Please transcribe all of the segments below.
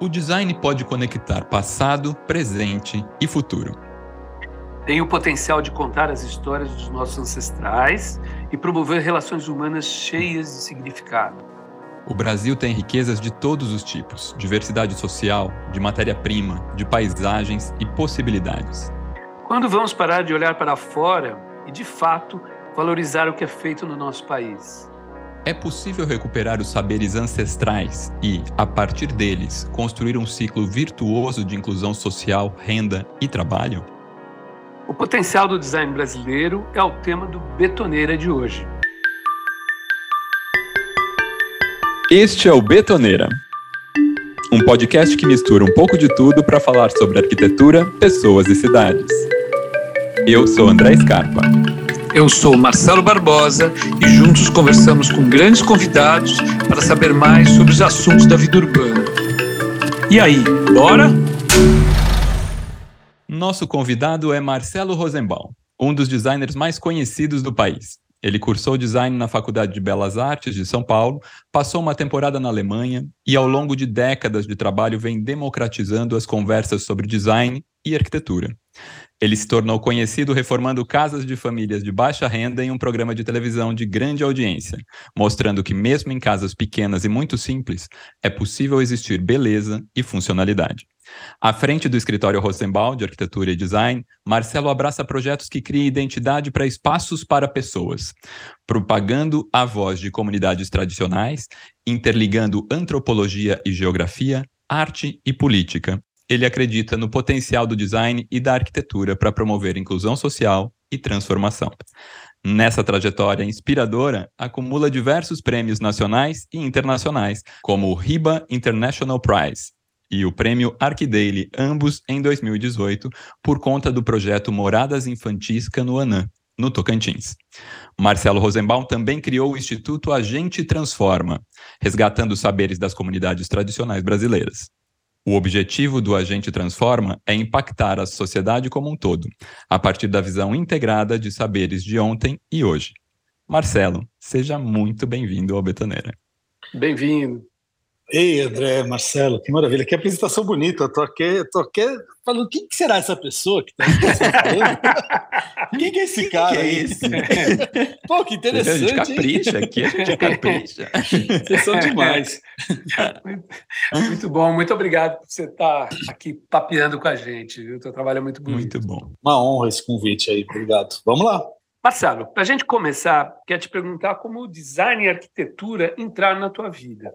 O design pode conectar passado, presente e futuro. Tem o potencial de contar as histórias dos nossos ancestrais e promover relações humanas cheias de significado. O Brasil tem riquezas de todos os tipos: diversidade social, de matéria-prima, de paisagens e possibilidades. Quando vamos parar de olhar para fora e, de fato, valorizar o que é feito no nosso país? É possível recuperar os saberes ancestrais e, a partir deles, construir um ciclo virtuoso de inclusão social, renda e trabalho? O potencial do design brasileiro é o tema do Betoneira de hoje. Este é o Betoneira, um podcast que mistura um pouco de tudo para falar sobre arquitetura, pessoas e cidades. Eu sou André Scarpa. Eu sou Marcelo Barbosa e juntos conversamos com grandes convidados para saber mais sobre os assuntos da vida urbana. E aí, bora? Nosso convidado é Marcelo Rosenbaum, um dos designers mais conhecidos do país. Ele cursou design na Faculdade de Belas Artes de São Paulo, passou uma temporada na Alemanha e, ao longo de décadas de trabalho, vem democratizando as conversas sobre design e arquitetura. Ele se tornou conhecido reformando casas de famílias de baixa renda em um programa de televisão de grande audiência, mostrando que, mesmo em casas pequenas e muito simples, é possível existir beleza e funcionalidade. À frente do escritório Rosenbaum de Arquitetura e Design, Marcelo abraça projetos que criem identidade para espaços para pessoas, propagando a voz de comunidades tradicionais, interligando antropologia e geografia, arte e política, ele acredita no potencial do design e da arquitetura para promover inclusão social e transformação. Nessa trajetória inspiradora, acumula diversos prêmios nacionais e internacionais, como o RIBA International Prize e o prêmio ArcDaily, ambos em 2018, por conta do projeto Moradas Infantis Canoanã, no Tocantins. Marcelo Rosenbaum também criou o Instituto Agente Transforma, resgatando os saberes das comunidades tradicionais brasileiras. O objetivo do Agente Transforma é impactar a sociedade como um todo, a partir da visão integrada de saberes de ontem e hoje. Marcelo, seja muito bem-vindo ao Betoneira. Bem-vindo. Ei, André, Marcelo, que maravilha, que apresentação bonita. Eu tô aqui, tô aqui falando, quem que será essa pessoa que está falando? quem que é esse cara? Que é esse? Pô, que interessante. Gente capricha aqui, gente capricha. Vocês são demais. Muito bom, muito obrigado por você estar aqui papeando com a gente. O teu trabalho é muito bonito. Muito bom. Uma honra esse convite aí, obrigado. Vamos lá. Marcelo, para a gente começar, quero te perguntar como o design e arquitetura entraram na tua vida.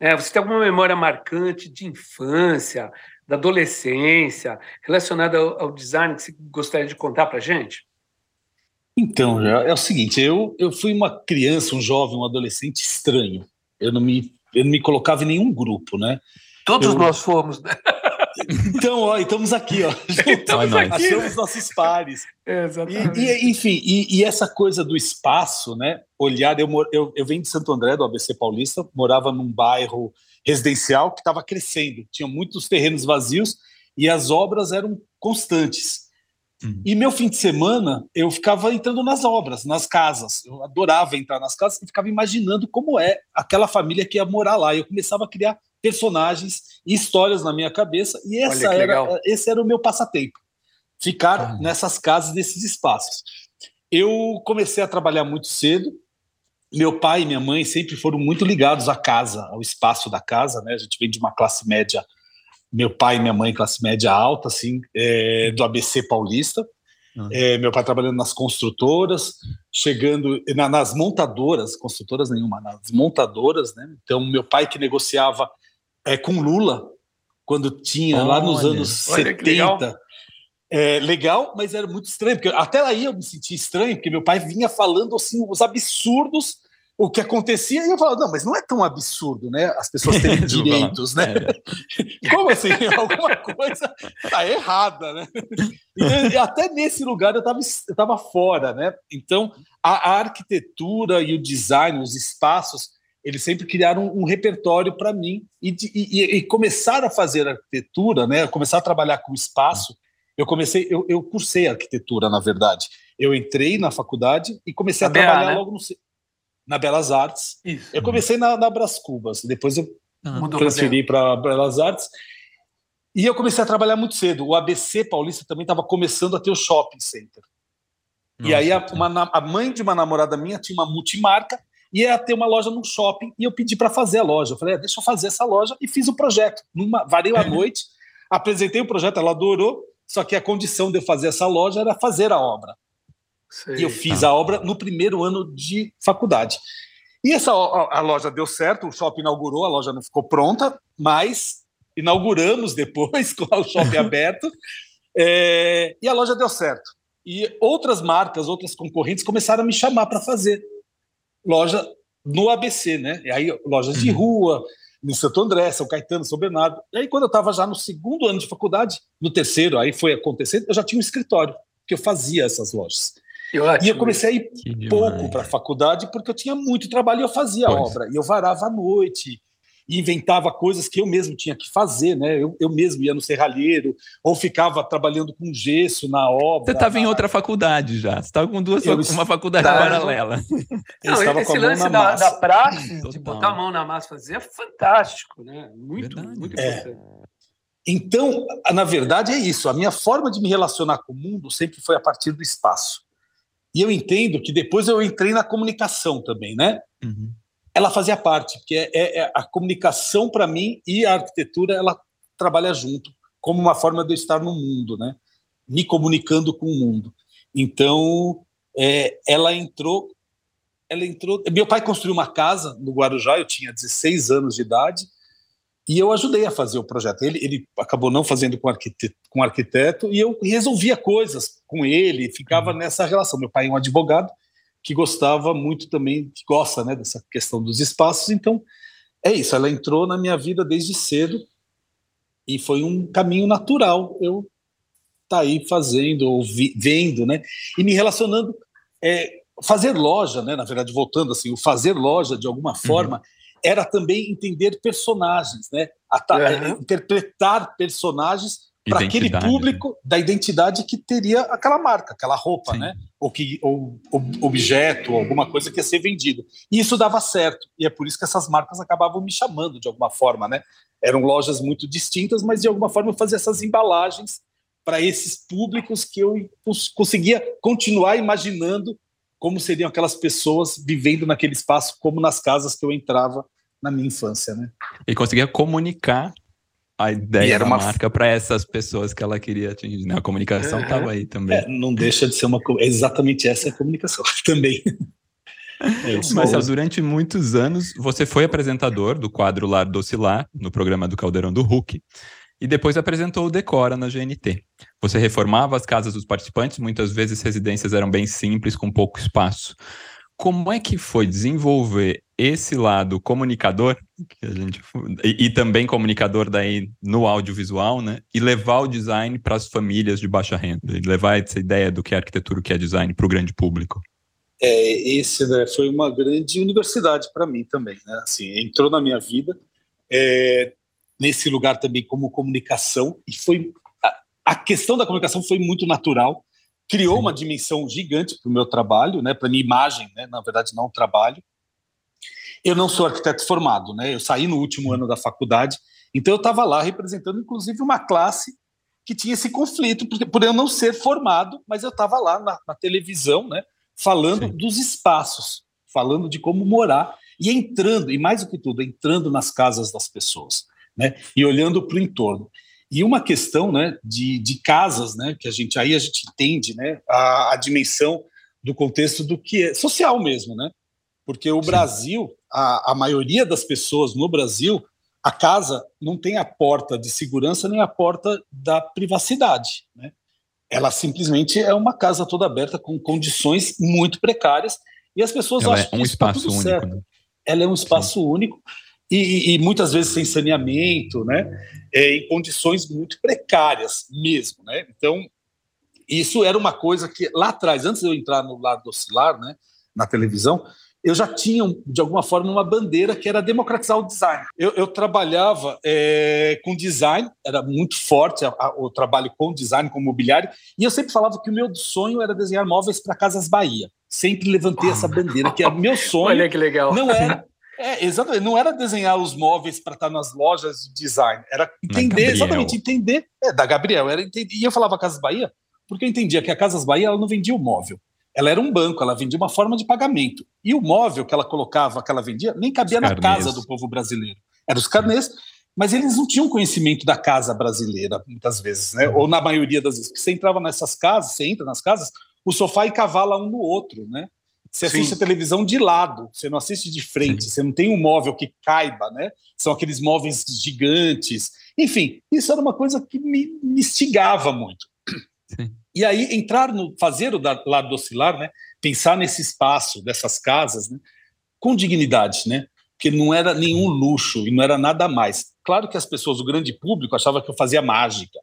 É, você tem alguma memória marcante de infância, da adolescência, relacionada ao, ao design que você gostaria de contar para a gente? Então, é o seguinte, eu, eu fui uma criança, um jovem, um adolescente estranho. Eu não me, eu não me colocava em nenhum grupo, né? Todos eu... nós fomos, né? Então, ó, estamos aqui, ó. Estamos aqui. Achamos nossos pares. exatamente. E, e, enfim, e, e, essa coisa do espaço, né? Olhar, eu, eu, eu venho de Santo André, do ABC Paulista, morava num bairro residencial que estava crescendo, tinha muitos terrenos vazios e as obras eram constantes. Uhum. E meu fim de semana eu ficava entrando nas obras, nas casas. Eu adorava entrar nas casas e ficava imaginando como é aquela família que ia morar lá. Eu começava a criar personagens e histórias na minha cabeça, e essa era, esse era o meu passatempo, ficar ah. nessas casas, nesses espaços. Eu comecei a trabalhar muito cedo, meu pai e minha mãe sempre foram muito ligados à casa, ao espaço da casa, né? A gente vem de uma classe média, meu pai e minha mãe classe média alta, assim, é, do ABC paulista. Uhum. É, meu pai trabalhando nas construtoras, chegando na, nas montadoras, construtoras nenhuma, nas montadoras, né? Então, meu pai que negociava é, com Lula, quando tinha olha, lá nos anos olha 70. Legal. É, legal, mas era muito estranho, porque até aí eu me senti estranho, porque meu pai vinha falando assim os absurdos o que acontecia, e eu falava, não, mas não é tão absurdo, né? As pessoas terem direitos, né? É. Como assim? Alguma coisa tá errada, né? E, até nesse lugar eu estava eu tava fora, né? Então, a, a arquitetura e o design, os espaços, eles sempre criaram um, um repertório para mim e, e, e, começar a fazer arquitetura, né? Começar a trabalhar com espaço. Eu comecei, eu, eu cursei arquitetura, na verdade. Eu entrei na faculdade e comecei a, a trabalhar né? logo no, na Belas Artes. Isso. Eu comecei na, na Bras Cubas, depois eu ah, transferi para Belas Artes. E eu comecei a trabalhar muito cedo. O ABC Paulista também estava começando a ter o shopping center. Nossa, e aí a, uma, a mãe de uma namorada minha tinha uma multimarca ia ter uma loja no shopping e eu pedi para fazer a loja. Eu falei, é, deixa eu fazer essa loja e fiz o projeto. Numa, varei a noite, apresentei o projeto, ela adorou, só que a condição de eu fazer essa loja era fazer a obra. Sei, e eu fiz tá. a obra no primeiro ano de faculdade. E essa a, a loja deu certo, o shopping inaugurou, a loja não ficou pronta, mas inauguramos depois com o shopping aberto é, e a loja deu certo. E outras marcas, outras concorrentes começaram a me chamar para fazer loja no ABC, né? E aí lojas uhum. de rua, no Santo André, São Caetano, São Bernardo. E aí quando eu estava já no segundo ano de faculdade, no terceiro, aí foi acontecendo, eu já tinha um escritório que eu fazia essas lojas. e eu comecei a ir pouco para a faculdade porque eu tinha muito trabalho e eu fazia pois. a obra. E eu varava à noite, inventava coisas que eu mesmo tinha que fazer, né? Eu, eu mesmo ia no serralheiro, ou ficava trabalhando com gesso na obra. Você estava na... em outra faculdade já, você estava com duas, eu uma faculdade estava... paralela. Não, estava esse lance da, da praxe, de botar a mão na massa fazer, é fantástico, né? Muito, Verdade. muito é. importante. É. Então, na verdade, é isso. A minha forma de me relacionar com o mundo sempre foi a partir do espaço. E eu entendo que depois eu entrei na comunicação também, né? Uhum ela fazia parte, porque é, é, é a comunicação para mim e a arquitetura ela trabalha junto como uma forma de eu estar no mundo, né? Me comunicando com o mundo. Então, é, ela entrou, ela entrou. Meu pai construiu uma casa no Guarujá, eu tinha 16 anos de idade, e eu ajudei a fazer o projeto. Ele, ele acabou não fazendo com arquiteto, com arquiteto, e eu resolvia coisas com ele, ficava uhum. nessa relação. Meu pai é um advogado, que gostava muito também, que gosta né, dessa questão dos espaços. Então, é isso, ela entrou na minha vida desde cedo e foi um caminho natural eu estar tá aí fazendo, ou vi, vendo, né, e me relacionando. É, fazer loja, né, na verdade, voltando assim, o fazer loja de alguma uhum. forma uhum. era também entender personagens, né, uhum. interpretar personagens para aquele né? público da identidade que teria aquela marca, aquela roupa, Sim. né? Ou que ou, ou, objeto, alguma coisa que ia ser vendido. E isso dava certo. E é por isso que essas marcas acabavam me chamando de alguma forma, né? Eram lojas muito distintas, mas de alguma forma eu fazia essas embalagens para esses públicos que eu conseguia continuar imaginando como seriam aquelas pessoas vivendo naquele espaço, como nas casas que eu entrava na minha infância, né? E conseguia comunicar a ideia era uma marca para essas pessoas que ela queria atingir. Né? A comunicação estava uhum. aí também. É, não deixa de ser uma. Exatamente essa é a comunicação também. É Marcelo, durante muitos anos você foi apresentador do quadro Lar Docilar, no programa do Caldeirão do Hulk, e depois apresentou o Decora na GNT. Você reformava as casas dos participantes, muitas vezes residências eram bem simples, com pouco espaço. Como é que foi desenvolver esse lado comunicador, que a gente, e, e, também comunicador daí no audiovisual, né? E levar o design para as famílias de baixa renda, e levar essa ideia do que é arquitetura, o que é design para o grande público. É, esse né, foi uma grande universidade para mim também, né? Assim, entrou na minha vida é, nesse lugar também como comunicação e foi a, a questão da comunicação foi muito natural, criou Sim. uma dimensão gigante para o meu trabalho, né? Para minha imagem, né? Na verdade, não o trabalho eu não sou arquiteto formado, né? Eu saí no último ano da faculdade, então eu estava lá representando, inclusive, uma classe que tinha esse conflito, porque, por eu não ser formado, mas eu estava lá na, na, televisão, né? Falando Sim. dos espaços, falando de como morar e entrando, e mais do que tudo, entrando nas casas das pessoas, né? E olhando para o entorno. E uma questão, né, de, de casas, né, que a gente aí a gente entende, né, a, a dimensão do contexto do que é social mesmo, né? Porque o Sim. Brasil, a, a maioria das pessoas no Brasil, a casa não tem a porta de segurança nem a porta da privacidade. Né? Ela simplesmente é uma casa toda aberta com condições muito precárias e as pessoas Ela acham é um que tá espaço único. Certo. Né? Ela é um espaço Sim. único e, e, muitas vezes sem saneamento, né? É, em condições muito precárias mesmo. Né? Então, isso era uma coisa que lá atrás, antes de eu entrar no lado oscilar, né, na televisão, eu já tinha, de alguma forma, uma bandeira que era democratizar o design. Eu, eu trabalhava é, com design, era muito forte a, a, o trabalho com design, com mobiliário, e eu sempre falava que o meu sonho era desenhar móveis para Casas Bahia. Sempre levantei essa bandeira, que é meu sonho. Olha que legal. Não era, É, exatamente. Não era desenhar os móveis para estar nas lojas de design, era entender, exatamente, entender. É, da Gabriel. Era entender, e eu falava Casas Bahia, porque eu entendia que a Casas Bahia ela não vendia o móvel. Ela era um banco, ela vendia uma forma de pagamento. E o móvel que ela colocava, que ela vendia, nem cabia na casa do povo brasileiro. Era os carnês, mas eles não tinham conhecimento da casa brasileira, muitas vezes, né? Ou na maioria das vezes. Porque você entrava nessas casas, você entra nas casas, o sofá e cavala um no outro, né? Você assiste Sim. a televisão de lado, você não assiste de frente, Sim. você não tem um móvel que caiba, né? São aqueles móveis gigantes. Enfim, isso era uma coisa que me, me instigava muito. Sim. E aí entrar no fazer o lado do oscilar, né? Pensar nesse espaço dessas casas, né? Com dignidade, né? Porque não era nenhum luxo e não era nada mais. Claro que as pessoas, o grande público, achava que eu fazia mágica,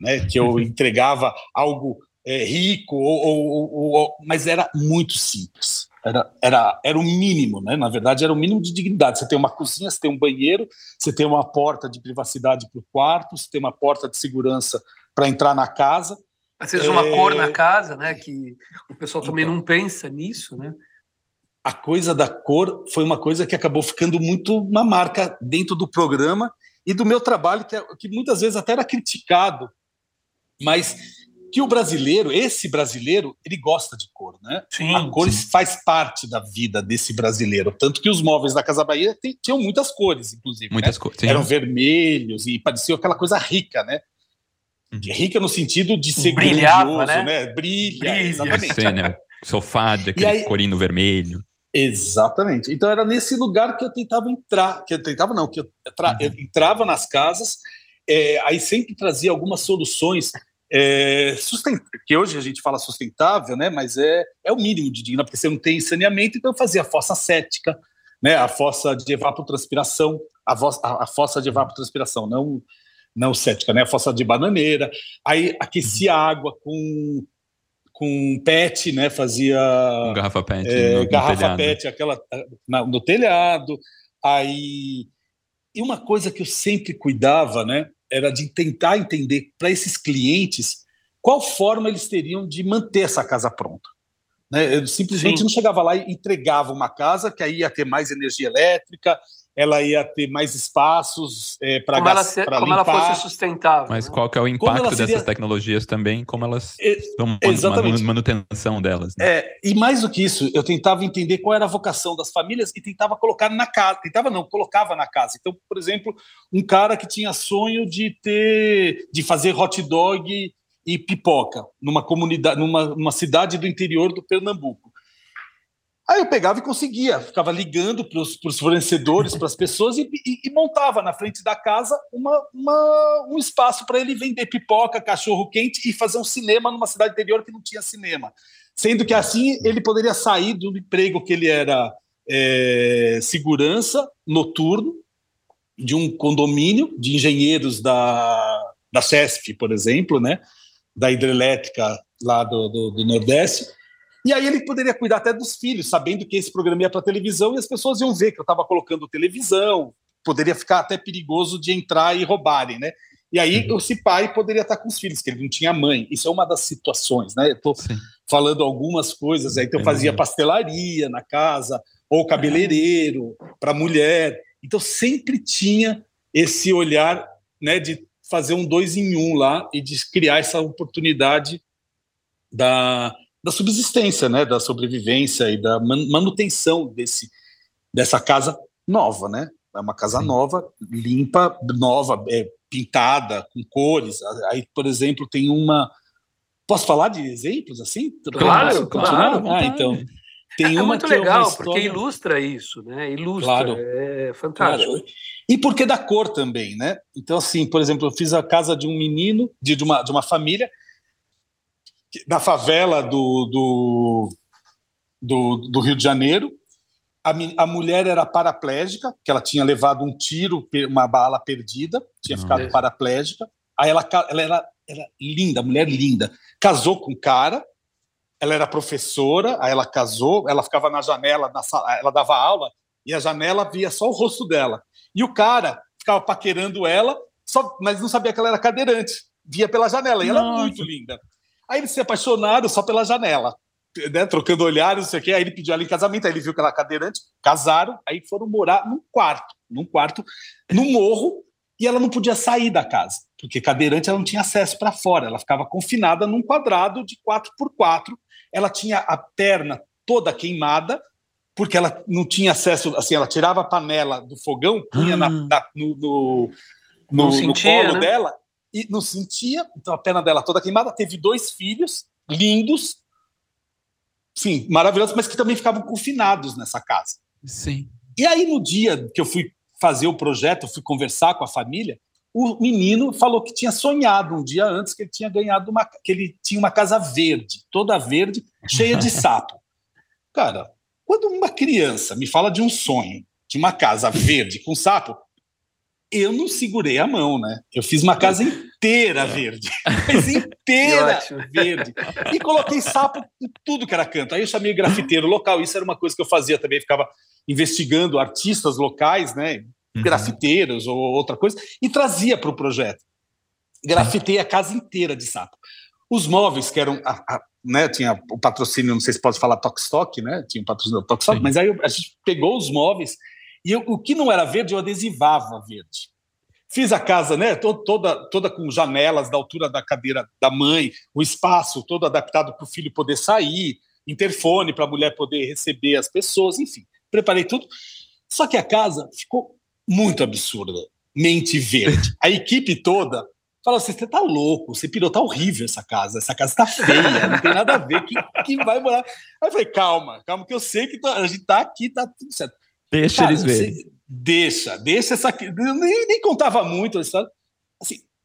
né? Que eu entregava algo é, rico, ou, ou, ou, mas era muito simples. Era, era, era o mínimo, né? Na verdade, era o mínimo de dignidade. Você tem uma cozinha, você tem um banheiro, você tem uma porta de privacidade para o quarto, você tem uma porta de segurança para entrar na casa. Às vezes, uma é... cor na casa, né? Que o pessoal também então, não pensa nisso, né? A coisa da cor foi uma coisa que acabou ficando muito uma marca dentro do programa e do meu trabalho, que, é, que muitas vezes até era criticado, mas que o brasileiro, esse brasileiro, ele gosta de cor, né? Sim, a cor sim. faz parte da vida desse brasileiro, tanto que os móveis da Casa Bahia tinham muitas cores, inclusive. Muitas né? cores. Eram vermelhos e parecia aquela coisa rica, né? Uhum. Rica no sentido de ser Brilhava, grandioso, né? né? Brilha, Brilha. exatamente. Sim, né? Sofá daquele aí, corino vermelho. Exatamente. Então era nesse lugar que eu tentava entrar, que eu tentava não, que eu, uhum. eu entrava nas casas, é, aí sempre trazia algumas soluções é, que hoje a gente fala sustentável, né? Mas é, é o mínimo de digna, porque você não tem saneamento, então eu fazia a fossa cética, né? A fossa de evapotranspiração, a, a, a fossa de evapotranspiração, não não cética, né? A fossa de bananeira. Aí aquecia a água com com PET, né? Fazia garrafa PET, é, no, garrafa no PET, aquela na, no telhado. Aí e uma coisa que eu sempre cuidava, né? era de tentar entender para esses clientes qual forma eles teriam de manter essa casa pronta. Né? Eu simplesmente Sim. não chegava lá e entregava uma casa que aí ia ter mais energia elétrica, ela ia ter mais espaços é, para como, ela, se, como ela fosse sustentável. Mas né? qual que é o impacto seria... dessas tecnologias também, como elas estão exatamente. manutenção delas. Né? É, e mais do que isso, eu tentava entender qual era a vocação das famílias e tentava colocar na casa. Tentava não, colocava na casa. Então, por exemplo, um cara que tinha sonho de ter, de fazer hot dog e pipoca numa comunidade, numa, numa cidade do interior do Pernambuco. Aí eu pegava e conseguia, ficava ligando para os fornecedores, para as pessoas, e, e, e, montava na frente da casa uma, uma um espaço para ele vender pipoca, cachorro quente e fazer um cinema numa cidade interior que não tinha cinema. Sendo que assim ele poderia sair do emprego que ele era é, segurança noturno de um condomínio de engenheiros da, da CESP, por exemplo, né, da hidrelétrica lá do, do, do Nordeste, e aí ele poderia cuidar até dos filhos, sabendo que esse programa ia para televisão e as pessoas iam ver que eu estava colocando televisão, poderia ficar até perigoso de entrar e roubarem, né? E aí uhum. esse pai poderia estar com os filhos, que ele não tinha mãe. Isso é uma das situações, né? Eu estou falando algumas coisas aí, então eu fazia pastelaria na casa, ou cabeleireiro para mulher. Então sempre tinha esse olhar, né, de fazer um dois em um lá e de criar essa oportunidade da da subsistência, né, da sobrevivência e da manutenção desse, dessa casa nova, né? É uma casa Sim. nova, limpa, nova, é, pintada, com cores. Aí, por exemplo, tem uma. Posso falar de exemplos assim? Claro, claro. Ah, então. Tem é, uma muito legal, é história... porque ilustra isso, né? Ilustra, claro. é fantástico. Claro. E porque da cor também, né? Então, assim, por exemplo, eu fiz a casa de um menino, de, de, uma, de uma família na favela do, do, do, do Rio de Janeiro. A, a, mulher era paraplégica, que ela tinha levado um tiro, uma bala perdida, tinha ficado paraplégica. Aí ela, ela era, era linda, mulher linda. Casou com um cara, ela era professora, aí ela casou, ela ficava na janela, na sala, ela dava aula, e a janela via só o rosto dela. E o cara ficava paquerando ela, só, mas não sabia que ela era cadeirante. Via pela janela, e ela era muito linda. Aí eles se apaixonaram só pela janela. né, trocando olhares, não sei o quê. Aí ele pediu ela em casamento, aí ele viu que ela era cadeirante, casaram, aí foram morar num quarto, num quarto, no morro, e ela não podia sair da casa, porque cadeirante ela não tinha acesso para fora, ela ficava confinada num quadrado de 4 por 4 Ela tinha a perna toda queimada, porque ela não tinha acesso, assim, ela tirava a panela do fogão, punha hum. na, na, no, no, no, sentia, no colo né? dela e não sentia, então a perna dela toda queimada. Teve dois filhos lindos, sim, maravilhosos, mas que também ficavam confinados nessa casa. Sim. E aí, no dia que eu fui fazer o projeto, fui conversar com a família, o menino falou que tinha sonhado um dia antes que ele tinha ganhado uma que ele tinha uma casa verde, toda verde, cheia de sapo. Cara, quando uma criança me fala de um sonho, de uma casa verde com sapo, eu não segurei a mão, né? Eu fiz uma casa inteira é. verde, mas inteira verde. E coloquei sapo em tudo que era canto. Aí eu chamei grafiteiro local, isso era uma coisa que eu fazia também, ficava investigando artistas locais, né? Uhum. Grafiteiros ou outra coisa, e trazia para o projeto. Grafitei a casa inteira de sapo. Os móveis, que eram. A, a, né, tinha o patrocínio, não sei se pode falar Tokstok, né? Tinha o patrocínio do Tokstok, mas aí a gente pegou os móveis e eu, o que não era verde, eu adesivava verde. Fiz a casa né, toda, toda com janelas da altura da cadeira da mãe, o espaço todo adaptado para o filho poder sair, interfone para a mulher poder receber as pessoas, enfim, preparei tudo. Só que a casa ficou muito absurda, mente verde. A equipe toda falou assim: você está louco, você pirou, tá horrível essa casa, essa casa está feia, não tem nada a ver, quem, quem vai morar? Aí eu falei: calma, calma, que eu sei que tá, a gente está aqui, está tudo certo. Deixa Cara, eles verem. Deixa, deixa essa. Nem, nem contava muito. Assim,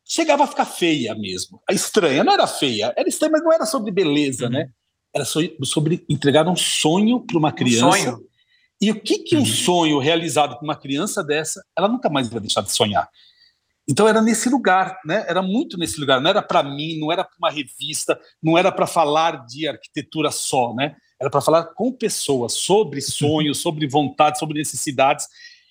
chegava a ficar feia mesmo. A estranha não era feia, era estranha, mas não era sobre beleza, uhum. né? Era sobre entregar um sonho para uma criança. Um sonho. E o que, que um uhum. sonho realizado por uma criança dessa, ela nunca mais vai deixar de sonhar. Então era nesse lugar, né? Era muito nesse lugar. Não era para mim, não era para uma revista, não era para falar de arquitetura só, né? Era para falar com pessoas sobre sonhos, sobre vontades, sobre necessidades.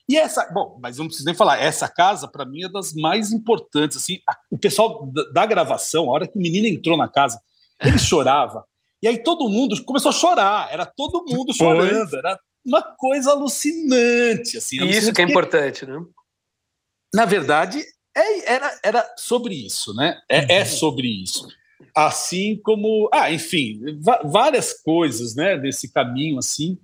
E essa, bom, mas não preciso nem falar, essa casa, para mim, é das mais importantes. Assim, o pessoal da, da, gravação, a hora que o menino entrou na casa, ele chorava. E aí todo mundo começou a chorar, era todo mundo chorando, era uma coisa alucinante. Assim, alucinante isso que é importante, né? Na verdade, é, era, era sobre isso, né? É, é sobre isso assim como, ah, enfim, várias coisas, né, desse caminho assim,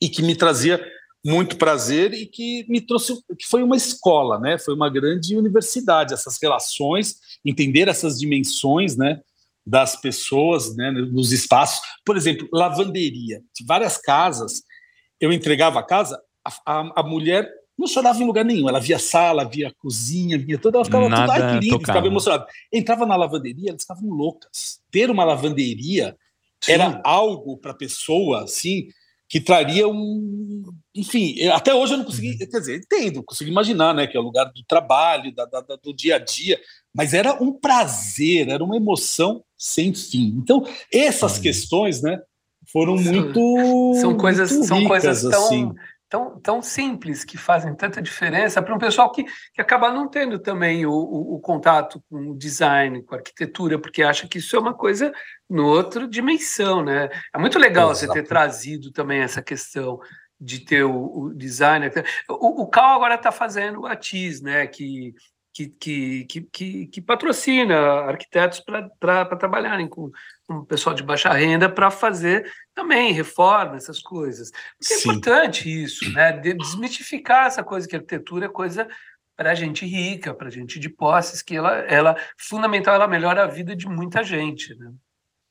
e que me trazia muito prazer e que me trouxe, que foi uma escola, né, foi uma grande universidade, essas relações, entender essas dimensões, né, das pessoas, né, nos espaços, por exemplo, lavanderia, várias casas, eu entregava a casa, a, a, a mulher não chorava em lugar nenhum. Ela via sala, via cozinha, via toda. Ela ficava Nada tudo, ai, que lindo, ficava emocionada. Entrava na lavanderia, elas ficavam loucas. Ter uma lavanderia Sim. era algo para a pessoa, assim, que traria um. Enfim, até hoje eu não consegui. Uhum. Quer dizer, entendo, consigo imaginar, né, que é o lugar do trabalho, da, da, do dia a dia, mas era um prazer, era uma emoção sem fim. Então, essas questões, né, foram muito. São coisas, muito ricas, são coisas tão. Assim tão, tão simples que fazem tanta diferença para um pessoal que, que acaba não tendo também o, o, o, contato com o design, com a arquitetura, porque acha que isso é uma coisa no outra dimensão, né? É muito legal Exato. você ter trazido também essa questão de ter o, o design. O, o Cal agora está fazendo o ATIS, né? Que que, que, que, que, patrocina arquitetos para trabalharem com, com o pessoal de baixa renda para fazer também reforma, essas coisas. Porque é importante isso, né? desmistificar essa coisa que a arquitetura é coisa para gente rica, para gente de posses, que ela, ela fundamental, ela melhora a vida de muita gente. Né?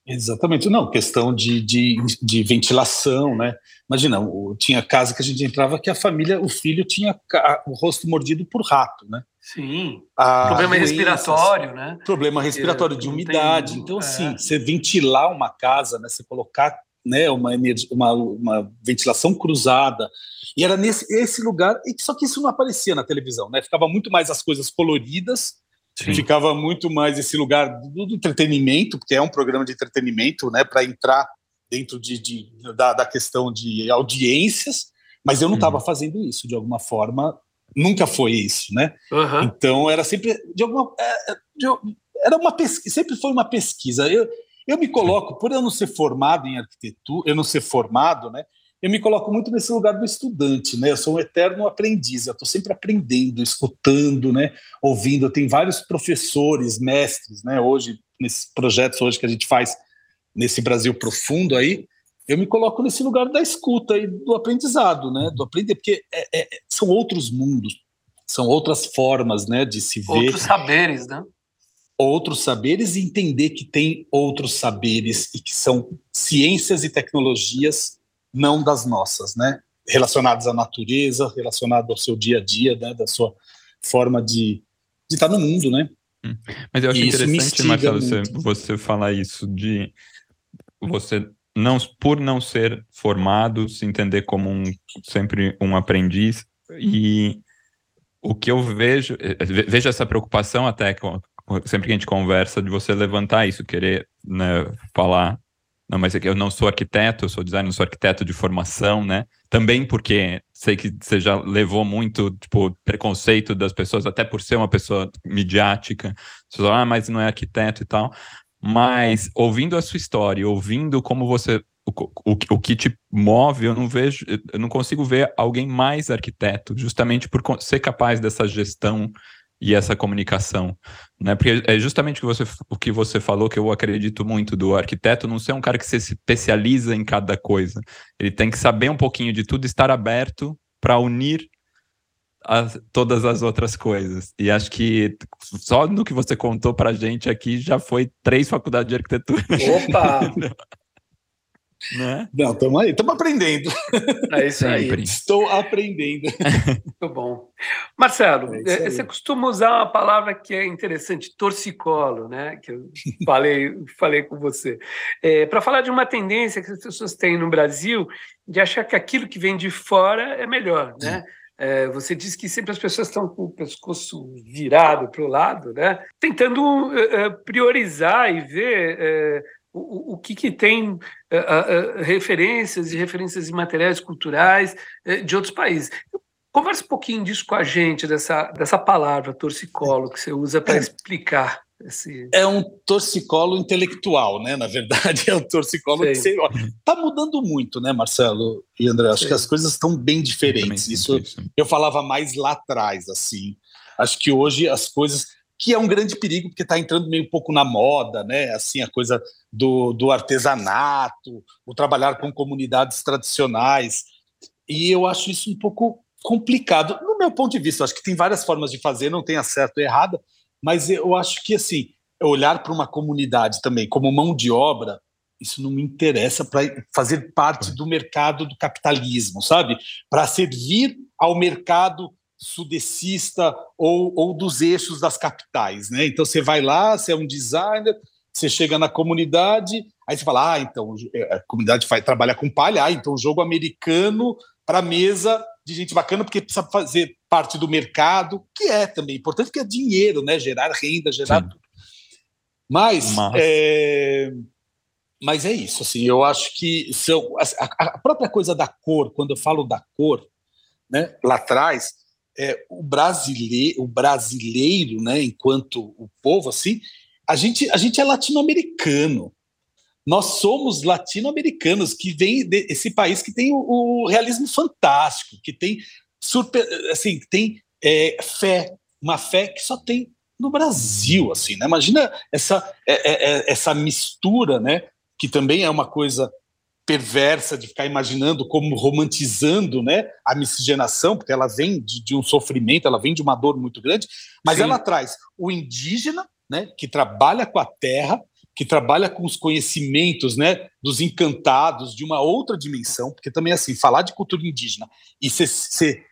Exatamente, não, questão de, de, de ventilação, né? Imagina, tinha casa que a gente entrava que a família, o filho tinha o rosto mordido por rato, né? Sim. A problema doenças, respiratório, né? Problema respiratório de umidade. Tem, então, assim, é. assim, você ventilar uma casa, né? Você colocar né, uma, energia, uma, uma ventilação cruzada. E era nesse esse lugar, e só que isso não aparecia na televisão, né? Ficava muito mais as coisas coloridas Sim. Ficava muito mais esse lugar do, do, entretenimento, porque é um programa de entretenimento, né, para entrar dentro de, de da, da, questão de audiências, mas eu não estava uhum. fazendo isso de alguma forma, nunca foi isso, né? Uhum. Então era sempre de alguma é, é, de, era uma pesquisa, sempre foi uma pesquisa. Eu, eu me coloco, por eu não ser formado em arquitetura, eu não ser formado, né? Eu me coloco muito nesse lugar do estudante, né? Eu sou um eterno aprendiz, eu estou sempre aprendendo, escutando, né? Ouvindo. Eu tenho vários professores, mestres, né? Hoje, nesses projetos hoje que a gente faz nesse Brasil profundo aí, eu me coloco nesse lugar da escuta e do aprendizado, né? Do aprender, porque é, é, são outros mundos, são outras formas, né? De se ver. Outros saberes, né? outros saberes e entender que tem outros saberes e que são ciências e tecnologias não das nossas, né? Relacionadas à natureza, relacionado ao seu dia a dia, né? Da sua forma de, de estar no mundo, né? Hum. Mas eu acho interessante, Marcelo, você, você falar isso de você não por não ser formado, se entender como um sempre um aprendiz e o que eu vejo, eh, vejo essa preocupação até sempre que a gente conversa, de você levantar isso, querer né, falar. Não, mas é eu não sou arquiteto, eu sou designer, não sou arquiteto de formação, né? Também porque sei que você já levou muito tipo, preconceito das pessoas, até por ser uma pessoa midiática. Você fala, ah, mas não é arquiteto e tal. Mas ouvindo a sua história, ouvindo como você o, o, o, que te move, eu não vejo, eu não consigo ver alguém mais arquiteto, justamente por ser capaz dessa gestão e essa comunicação, né? Porque é justamente o que você, o que você falou que eu acredito muito do arquiteto não ser um cara que se especializa em cada coisa. Ele tem que saber um pouquinho de tudo, estar aberto para unir as, todas as outras coisas. E acho que só no que você contou para gente aqui já foi três faculdades de arquitetura. Opa! Né? Não, estamos aí, estamos aprendendo. É isso aí. Estou aprendendo. Muito bom. Marcelo, é eh, você costuma usar uma palavra que é interessante, torcicolo, né? Que eu falei, falei com você. É, Para falar de uma tendência que as pessoas têm no Brasil de achar que aquilo que vem de fora é melhor, né? É, você diz que sempre as pessoas estão com o pescoço virado para o lado, né? Tentando uh, priorizar e ver uh, o, o que, que tem uh, uh, referências e referências em materiais culturais uh, de outros países. Conversa um pouquinho disso com a gente, dessa, dessa palavra torcicolo que você usa para é. explicar. Esse... É um torcicolo intelectual, né? Na verdade, é um torcicolo Sei. que você. Está mudando muito, né, Marcelo e André? Acho Sei. que as coisas estão bem diferentes. Isso, isso eu falava mais lá atrás, assim. Acho que hoje as coisas que é um grande perigo, porque está entrando meio pouco na moda, né? Assim, a coisa do, do artesanato, o trabalhar com comunidades tradicionais. E eu acho isso um pouco complicado. No meu ponto de vista, acho que tem várias formas de fazer, não tem a certa ou errada, mas eu acho que, assim, olhar para uma comunidade também como mão de obra, isso não me interessa para fazer parte do mercado do capitalismo, sabe? Para servir ao mercado sudecista ou, ou dos eixos das capitais, né? Então você vai lá, você é um designer, você chega na comunidade, aí você fala, ah, então é, a comunidade faz, trabalha com palha, ah, então jogo americano para mesa de gente bacana, porque precisa fazer parte do mercado, que é também importante, porque é dinheiro, né? Gerar renda, gerar Sim. tudo. Mas, mas... É, mas é isso, assim, eu acho que são a, a, própria coisa da cor, quando eu falo da cor, né, lá atrás, é, o brasileiro, o brasileiro, né, enquanto o povo, assim, a gente, a gente é latino-americano. Nós somos latino-americanos que vem desse país que tem o, o, realismo fantástico, que tem super, assim, tem é, fé, uma fé que só tem no Brasil, assim, né? Imagina essa, é, é, é essa mistura, né? Que também é uma coisa perversa de ficar imaginando como romantizando né, a miscigenação, porque ela vem de, de um sofrimento, ela vem de uma dor muito grande, mas Sim. ela traz o indígena, né, que trabalha com a terra, que trabalha com os conhecimentos né, dos encantados de uma outra dimensão, porque também assim, falar de cultura indígena e se, se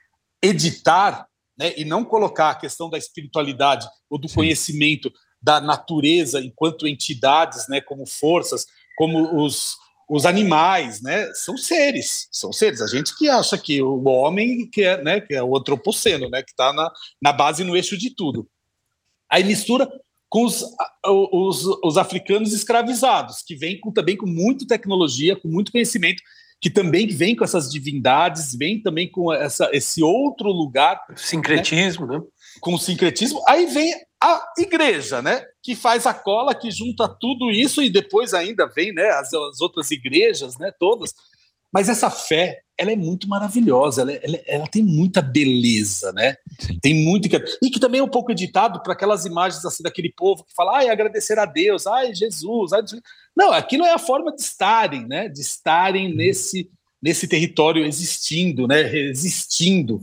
editar né, e não colocar a questão da espiritualidade ou do Sim. conhecimento da natureza enquanto entidades, né, como forças, como os, os animais, né, são seres, são seres. A gente que acha que o homem que é, né, que é o antropoceno, né, que está na, na base no eixo de tudo. Aí mistura com os, os, os africanos escravizados, que vêm com, também com muita tecnologia, com muito conhecimento, que também vem com essas divindades, vem também com essa, esse outro lugar. Sincretismo, né? né? Com o sincretismo. Aí vem a igreja, né? Que faz a cola, que junta tudo isso e depois ainda vem, né? As, as outras igrejas, né? Todas. Mas essa fé, ela é muito maravilhosa, ela, ela, ela tem muita beleza, né? Tem muito que e que também é um pouco editado para aquelas imagens assim daquele povo que fala, ai, agradecer a Deus, ai, Jesus, ai, não, aquilo é a forma de estarem, né? De estarem nesse nesse território existindo, né? Resistindo.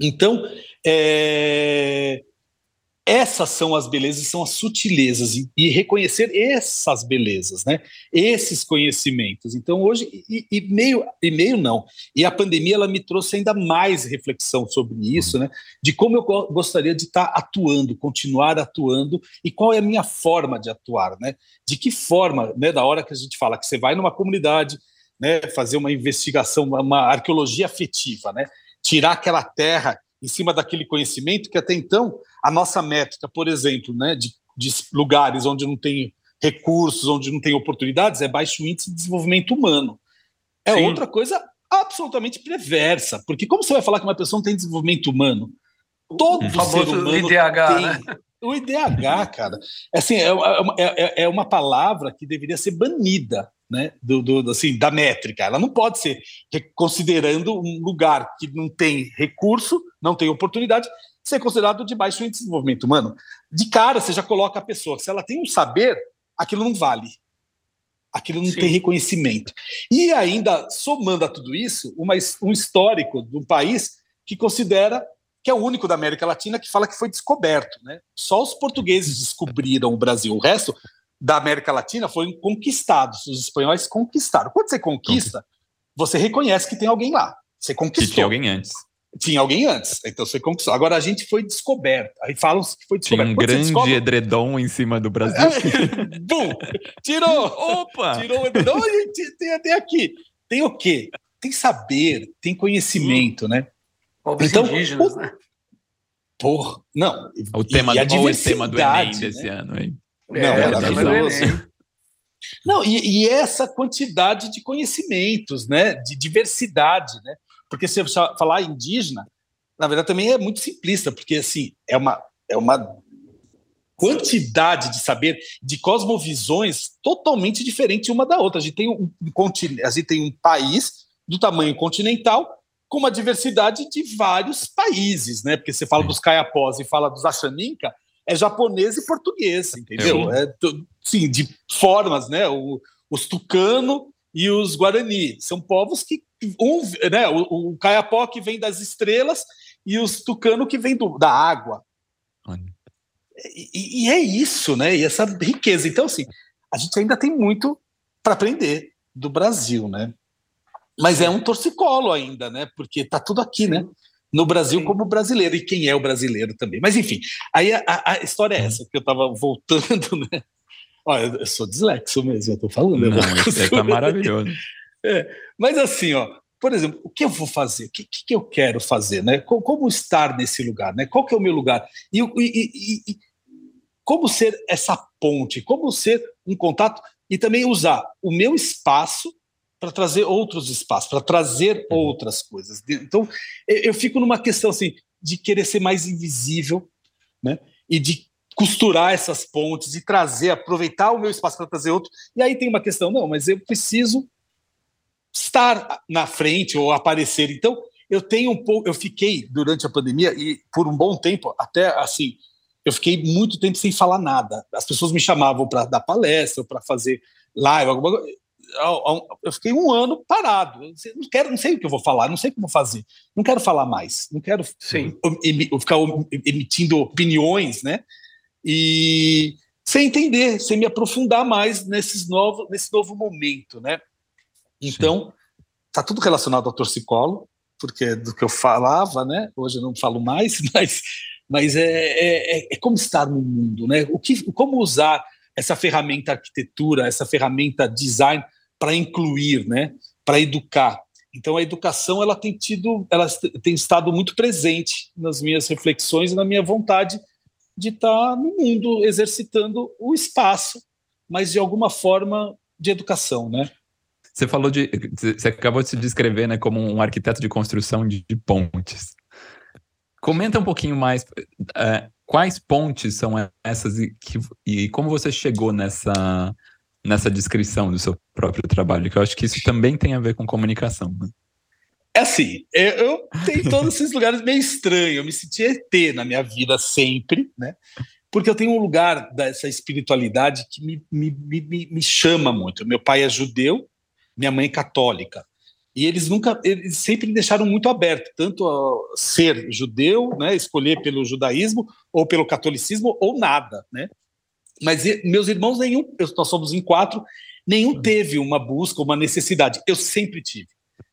Então, é, essas são as belezas, são as sutilezas, e, reconhecer essas belezas, né? esses conhecimentos. Então, hoje, e, e, meio, e meio não, e a pandemia ela me trouxe ainda mais reflexão sobre isso, né? de como eu gostaria de estar atuando, continuar atuando, e qual é a minha forma de atuar. Né? De que forma, né, da hora que a gente fala que você vai numa comunidade, né, fazer uma investigação, uma arqueologia afetiva, né? tirar aquela terra em cima daquele conhecimento que até então a nossa métrica, por exemplo, né, de, de lugares onde não tem recursos, onde não tem oportunidades, é baixo índice de desenvolvimento humano. É Sim. outra coisa absolutamente perversa, porque como você vai falar que uma pessoa não tem desenvolvimento humano? Todo o ser humano IDH, tem. Né? O IDH, cara, assim, é, é, é, é uma palavra que deveria ser banida né, do, do, assim, da métrica. Ela não pode ser considerando um lugar que não tem recurso, não tem oportunidade, ser considerado de baixo índice de desenvolvimento humano. De cara, você já coloca a pessoa, se ela tem um saber, aquilo não vale. Aquilo não Sim. tem reconhecimento. E ainda, somando a tudo isso, uma, um histórico de um país que considera que é o único da América Latina que fala que foi descoberto. Né? Só os portugueses descobriram o Brasil. O resto da América Latina foram conquistados. Os espanhóis conquistaram. Quando você conquista, você reconhece que tem alguém lá. Você conquistou. Que tinha alguém antes. Tinha alguém antes, então você conquistou. Agora a gente foi descoberto. Aí falam que foi descoberto. Tinha um Quando grande descobre... edredom em cima do Brasil. Bum! Tirou! Opa! Tirou o edredom e tem até aqui. Tem o quê? Tem saber, tem conhecimento, né? Povos então, indígenas, o... né? Porra, não. O tema, e, qual é o tema do Enem desse né? ano, hein? Não, é, maravilhoso. Não, e, e, essa quantidade de conhecimentos, né, de diversidade, né? Porque se você falar indígena, na verdade também é muito simplista, porque assim, é uma é uma quantidade de saber, de cosmovisões totalmente diferente uma da outra. A gente tem um, um a gente tem um país do tamanho continental com uma diversidade de vários países, né? Porque você fala dos caiapós e fala dos Achaninka, é japonês e português, entendeu? É, sim, de formas, né? O, os tucano e os guarani são povos que um, né? O, o caiapó que vem das estrelas e os tucano que vem do, da água. E, e, é isso, né? E essa riqueza. Então, assim, a gente ainda tem muito para aprender do Brasil, né? Mas é um torcicolo ainda, né? Porque tá tudo aqui, né? No Brasil Sim. como brasileiro, e quem é o brasileiro também. Mas, enfim, aí a, a história é hum. essa, que eu estava voltando, né? Olha, eu sou dislexo mesmo, eu estou falando. Não, isso tá maravilhoso. É, mas assim, ó, por exemplo, o que eu vou fazer? O que, que eu quero fazer? Né? Como, como, estar nesse lugar? Né? Qual que é o meu lugar? E, e, e, e como ser essa ponte? Como ser um contato? E também usar o meu espaço para trazer outros espaços, para trazer uhum. outras coisas. Então, eu fico numa questão assim de querer ser mais invisível, né? E de costurar essas pontes e trazer, aproveitar o meu espaço para trazer outro. E aí tem uma questão, não, mas eu preciso estar na frente ou aparecer. Então, eu tenho um pouco, eu fiquei durante a pandemia e por um bom tempo, até assim, eu fiquei muito tempo sem falar nada. As pessoas me chamavam para dar palestra, para fazer live, alguma coisa eu fiquei um ano parado. Não quero, não sei o que eu vou falar, não sei o que eu vou fazer. Não quero falar mais. Não quero Sim. ficar emitindo opiniões, né? E sem entender, sem me aprofundar mais nesses novos, nesse novo momento, né? Então, Sim. tá tudo relacionado ao torcicolo, porque é do que eu falava, né? Hoje eu não falo mais, mas, mas é, é, é, é como estar no mundo, né? O que, como usar essa ferramenta arquitetura, essa ferramenta design para incluir, né, para educar. Então a educação ela tem tido, ela tem estado muito presente nas minhas reflexões e na minha vontade de estar no mundo exercitando o espaço, mas de alguma forma de educação, né? Você falou de, você acabou de se descrever, né, como um arquiteto de construção de, de pontes. Comenta um pouquinho mais. É, quais pontes são essas e, que, e como você chegou nessa, nessa descrição do seu próprio trabalho? Que eu acho que isso também tem a ver com comunicação. Né? É assim, eu tenho todos esses lugares meio estranhos. Eu me senti ET na minha vida sempre, né? Porque eu tenho um lugar dessa espiritualidade que me, me, me, me chama muito. Meu pai é judeu, minha mãe é católica. E eles nunca, eles sempre me deixaram muito aberto, tanto a ser judeu, né, escolher pelo judaísmo ou pelo catolicismo ou nada, né? Mas meus irmãos nenhum, nós somos em quatro, nenhum teve uma busca, uma necessidade. Eu sempre tive.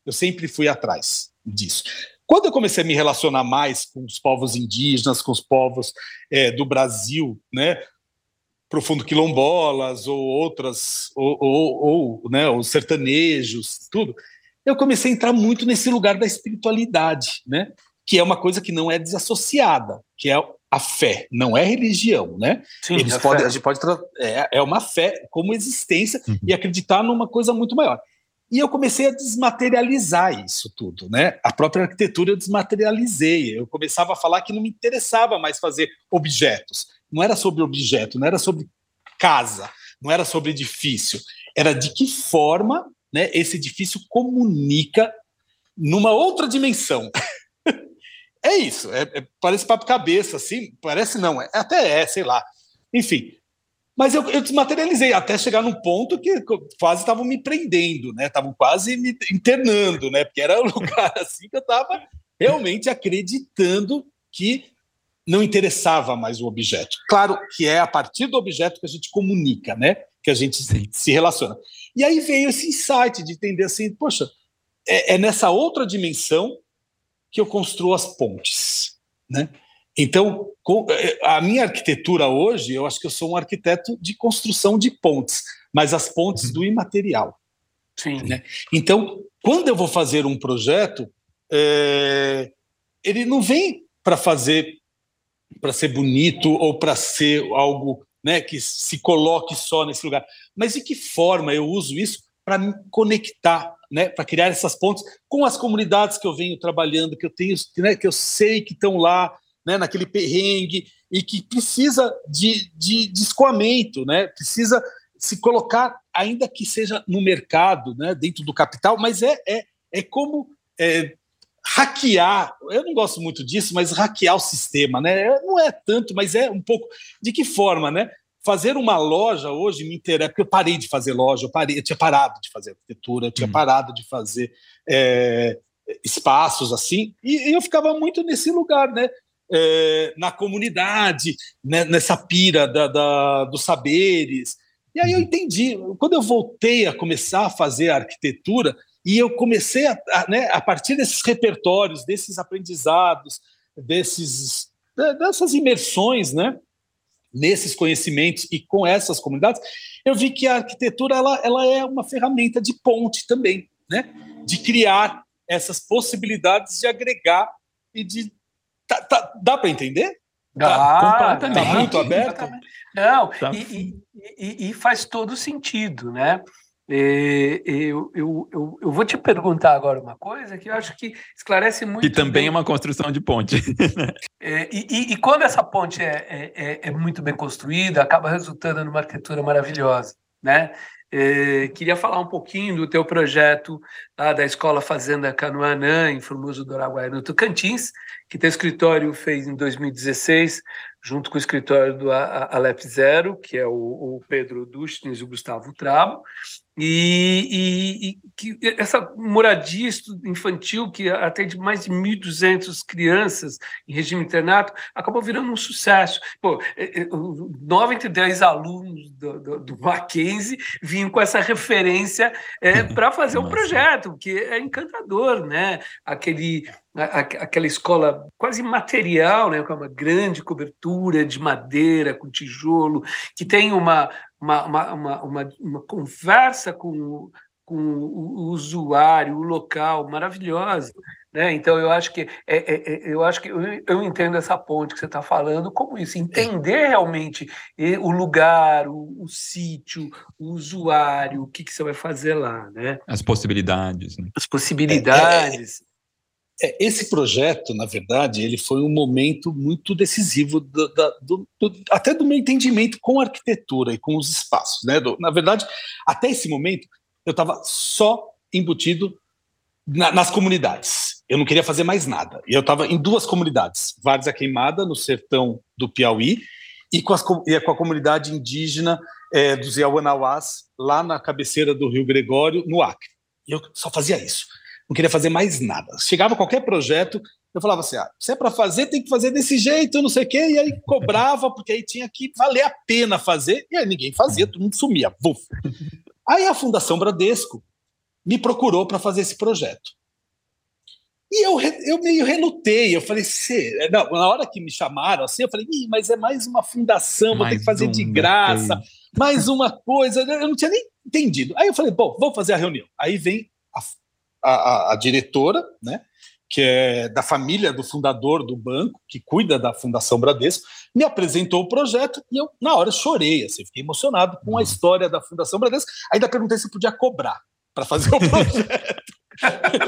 Eu sempre fui atrás disso. Quando eu comecei a me relacionar mais com os povos indígenas, com os povos é, do Brasil, né, profundo quilombolas ou outras, ou, ou, ou né, os sertanejos, tudo, eu comecei a entrar muito nesse lugar da espiritualidade, né, que é uma coisa que não é desassociada, que é a fé, não é religião, né? Sim, Eles a, podem, a gente pode é, é uma fé como existência uhum. e acreditar numa coisa muito maior. E eu comecei a desmaterializar isso tudo, né? A própria arquitetura eu desmaterializei. Eu começava a falar que não me interessava mais fazer objetos. Não era sobre objeto, não era sobre casa, não era sobre edifício. Era de que forma né, esse edifício comunica numa outra dimensão. é isso. É, é, parece papo cabeça, assim. Parece não. É, até é, sei lá. Enfim, mas eu, eu desmaterializei até chegar num ponto que quase estavam me prendendo, né? Estavam quase me internando, né? Porque era um lugar assim que eu estava realmente acreditando que não interessava mais o objeto. Claro que é a partir do objeto que a gente comunica, né? Que a gente se relaciona. E aí veio esse insight de entender assim, poxa, é, é nessa outra dimensão que eu construo as pontes, né? Então, eh, a minha arquitetura hoje, eu acho que eu sou um arquiteto de construção de pontes, mas as pontes uhum. do imaterial. Sim. Né? Então, quando eu vou fazer um projeto, é, ele não vem para fazer, para ser bonito ou para ser algo né, que se coloque só nesse lugar, mas de que forma eu uso isso para me conectar, né, para criar essas pontes com as comunidades que eu venho trabalhando, que eu tenho, né, que eu sei que estão lá, né, naquele perrengue e que precisa de, de, de escoamento, né, precisa se colocar, ainda que seja no mercado, né, dentro do capital, mas é, é, é como é, hackear, eu não gosto muito disso, mas hackear o sistema, né? Não é tanto, mas é um pouco. De que forma, né? Fazer uma loja hoje me interessa, porque eu parei de fazer loja, eu, parei, eu tinha parado de fazer arquitetura, eu tinha hum. parado de fazer é, espaços assim, e, e, eu ficava muito nesse lugar, né? é, na comunidade, né, nessa pira da, da, dos saberes. E aí eu uhum. entendi. Quando eu voltei a começar a fazer a arquitetura, e eu comecei a, a, né, a partir desses repertórios, desses aprendizados, desses, dessas imersões, né, nesses conhecimentos e com essas comunidades, eu vi que a arquitetura ela, ela é uma ferramenta de ponte também, né, de criar essas possibilidades de agregar e de Tá, tá, dá para entender? Dá, tá, tá muito aberto? Não, tá. e, e, e, faz todo sentido, né? Eu, eu, eu, eu, vou te perguntar agora uma coisa que eu acho que esclarece muito. Que também bem. é uma construção de ponte. É, e, e, quando essa ponte é, é, é, é muito bem construída, acaba resultando numa arquitetura maravilhosa. Né? Eh, queria falar um pouquinho do teu projeto lá da Escola Fazenda Canoanã, em Formoso do Araguaia, no Tocantins, que teu escritório fez em 2016, junto com o escritório do Alep Zero, que é o, o Pedro Dustins e o Gustavo Trabo, e, e, e, essa moradia infantil, que atende mais de 1.200 crianças em regime internato, acabou virando um sucesso. Pô, é, é, nove entre dez alunos do, do, do, Mackenzie vinham com essa referência é, para fazer um projeto, que é encantador, né? Aquele aquela escola quase material, né, com uma grande cobertura de madeira, com tijolo, que tem uma, uma, uma, uma, uma conversa com, com o usuário, o local, maravilhosa. Né? Então eu acho que é, é, é, eu acho que eu, eu, entendo essa ponte que você está falando como isso, entender realmente o lugar, o, o sítio, o usuário, o que, que você vai fazer lá, né? As possibilidades. Né? As possibilidades. É, esse projeto, na verdade, ele foi um momento muito decisivo do, do, do, até do meu entendimento com a arquitetura e com os espaços. Né? na verdade, até esse momento, eu estava só embutido na, nas comunidades. Eu não queria fazer mais nada. E eu estava em duas comunidades: Várzea Queimada, no sertão do Piauí, e com, as, e com a comunidade indígena é, dos Yawanawás, lá na cabeceira do Rio Gregório, no Acre. E eu só fazia isso. Não queria fazer mais nada. Chegava qualquer projeto, eu falava assim: ah, se é para fazer, tem que fazer desse jeito, não sei o quê. E aí cobrava, porque aí tinha que valer a pena fazer. E aí ninguém fazia, todo mundo sumia. Buf. Aí a Fundação Bradesco me procurou para fazer esse projeto. E eu, eu meio relutei, eu falei, não, na hora que me chamaram assim, eu falei, mas é mais uma fundação, vou mais ter que fazer um, de graça, mais uma coisa, eu não tinha nem entendido. Aí eu falei, bom, vamos fazer a reunião. Aí vem a, a, a diretora, né, que é da família do fundador do banco, que cuida da Fundação Bradesco, me apresentou o projeto e eu, na hora, chorei, assim, fiquei emocionado com a história da Fundação Bradesco. Ainda perguntei se podia cobrar para fazer o projeto.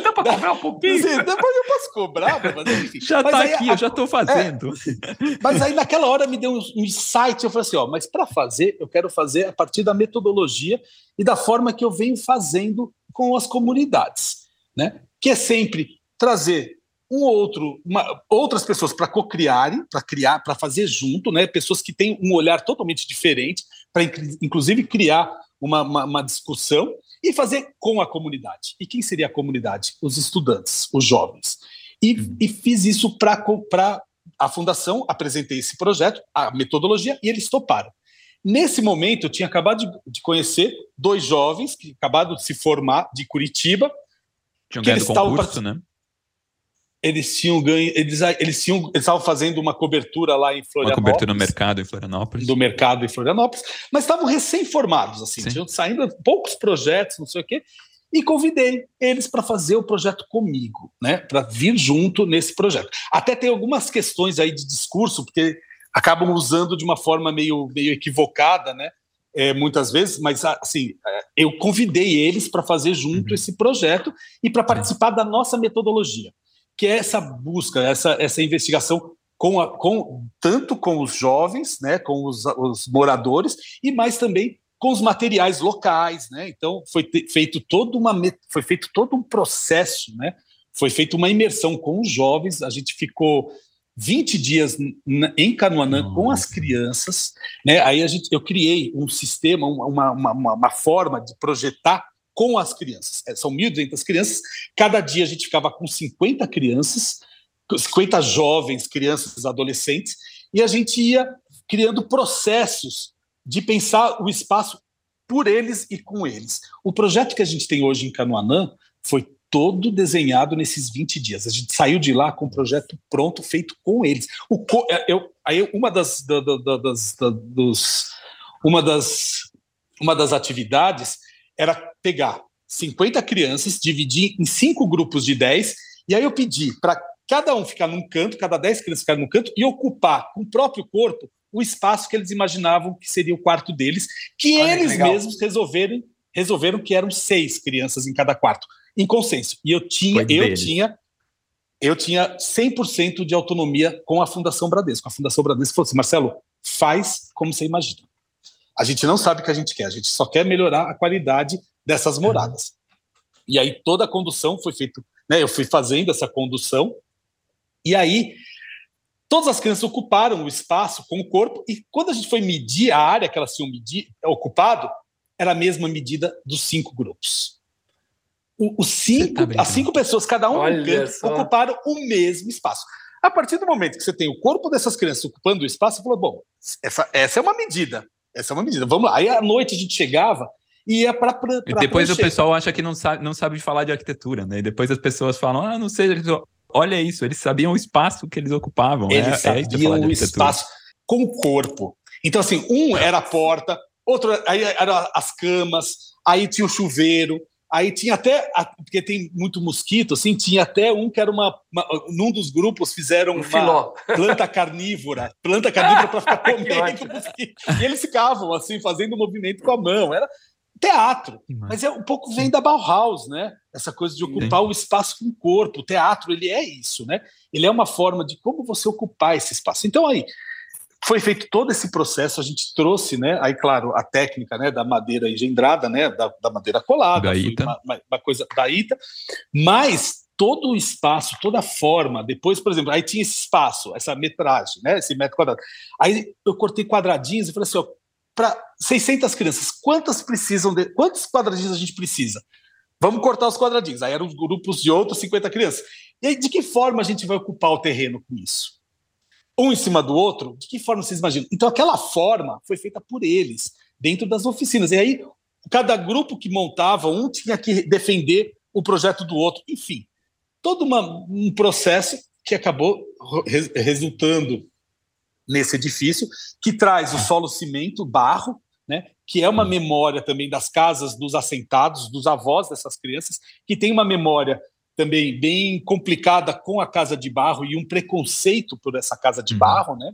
Dá para cobrar um pouquinho? Sim, depois eu posso cobrar, mas enfim. Já está aqui, a, eu já estou fazendo. É, mas aí naquela hora me deu um, um insight, eu falei assim, ó, mas para fazer, eu quero fazer a partir da metodologia e da forma que eu venho fazendo com as comunidades, né? Que é sempre trazer um outro, uma, outras pessoas para co-criarem, para criar, para fazer junto, né? Pessoas que têm um olhar totalmente diferente, para inclusive criar uma, uma, uma discussão e fazer com a comunidade. E quem seria a comunidade? Os estudantes, os jovens. E, uhum. e fiz isso para a fundação, apresentei esse projeto, a metodologia, e eles toparam. Nesse momento, eu tinha acabado de, de conhecer dois jovens que acabaram de se formar de Curitiba. Tinham ganhado concurso, né? eles tinham ganho, eles, eles tinham, eles estavam fazendo uma cobertura lá em Florianópolis. Uma cobertura no mercado em Florianópolis. Do mercado em Florianópolis, mas estavam recém-formados, assim, Sim. tinham saindo poucos projetos, não sei o quê, e convidei eles para fazer o projeto comigo, né, para vir junto nesse projeto. Até tem algumas questões aí de discurso, porque acabam usando de uma forma meio, meio equivocada, né, é, muitas vezes, mas assim, é, eu convidei eles para fazer junto uhum. esse projeto e para participar da nossa metodologia que é essa busca, essa, essa investigação com, a, com tanto com os jovens, né, com os, os moradores e mais também com os materiais locais, né? Então foi feito todo uma foi feito todo um processo, né? Foi feita uma imersão com os jovens. A gente ficou 20 dias em Canoanã Nossa. com as crianças, né? Aí a gente eu criei um sistema, uma, uma, uma, uma forma de projetar com as crianças. É, são 1.200 crianças. Cada dia a gente ficava com 50 crianças, 50 jovens, crianças, adolescentes, e a gente ia criando processos de pensar o espaço por eles e com eles. O projeto que a gente tem hoje em Canoanã foi todo desenhado nesses 20 dias. A gente saiu de lá com o projeto pronto, feito com eles. O, é, eu, aí uma das, da, da, das, da, dos, uma das, uma das atividades era pegar 50 crianças, dividir em cinco grupos de 10, e aí eu pedi para cada um ficar num canto, cada 10 crianças ficar num canto, e ocupar com o próprio corpo o espaço que eles imaginavam que seria o quarto deles, que Olha eles que mesmos resolveram, resolveram que eram seis crianças em cada quarto, em consenso. E eu tinha, eu tinha eu tinha 100% de autonomia com a Fundação Bradesco. A Fundação Bradesco falou assim: Marcelo, faz como você imagina. A gente não sabe o que a gente quer, a gente só quer melhorar a qualidade dessas moradas. E aí toda a condução foi feita, né, eu fui fazendo essa condução, e aí todas as crianças ocuparam o espaço com o corpo, e quando a gente foi medir a área que elas tinham ocupado, era a mesma medida dos cinco grupos. O, os cinco, tá as cinco pessoas, cada um no canto, ocuparam o mesmo espaço. A partir do momento que você tem o corpo dessas crianças ocupando o espaço, você falou: bom, essa, essa é uma medida. Essa é uma medida. Vamos lá. Aí à noite a gente chegava e ia para. Depois o pessoal acha que não sabe, não sabe falar de arquitetura, né? E depois as pessoas falam, ah, não sei. Olha isso, eles sabiam o espaço que eles ocupavam. Eles é, é sabiam é o espaço com o corpo. Então, assim, um era a porta, outro aí eram as camas, aí tinha o chuveiro, Aí tinha até, porque tem muito mosquito, assim, tinha até um que era uma. uma num dos grupos fizeram um uma filó. planta carnívora, planta carnívora para ficar comendo mosquito. E eles ficavam, assim, fazendo movimento com a mão. Era teatro. Mas é um pouco vem da Bauhaus, né? Essa coisa de ocupar Sim. o espaço com o corpo. O teatro, ele é isso, né? Ele é uma forma de como você ocupar esse espaço. Então aí foi feito todo esse processo, a gente trouxe, né? Aí, claro, a técnica, né, da madeira engendrada, né, da, da madeira colada, da ita. Uma, uma, coisa da ita, mas todo o espaço, toda a forma, depois, por exemplo, aí tinha esse espaço, essa metragem, né, esse metro quadrado. Aí eu cortei quadradinhos e falei assim, ó, para 600 crianças, quantas precisam de, quantos quadradinhos a gente precisa? Vamos cortar os quadradinhos. Aí eram grupos de outros 50 crianças. E aí, de que forma a gente vai ocupar o terreno com isso? Um em cima do outro? De que forma vocês imaginam? Então, aquela forma foi feita por eles, dentro das oficinas. E aí, cada grupo que montava, um tinha que defender o projeto do outro. Enfim, todo uma, um processo que acabou resultando nesse edifício, que traz o solo cimento, barro, né, que é uma memória também das casas dos assentados, dos avós dessas crianças, que tem uma memória também bem complicada com a casa de barro e um preconceito por essa casa de uhum. barro, né?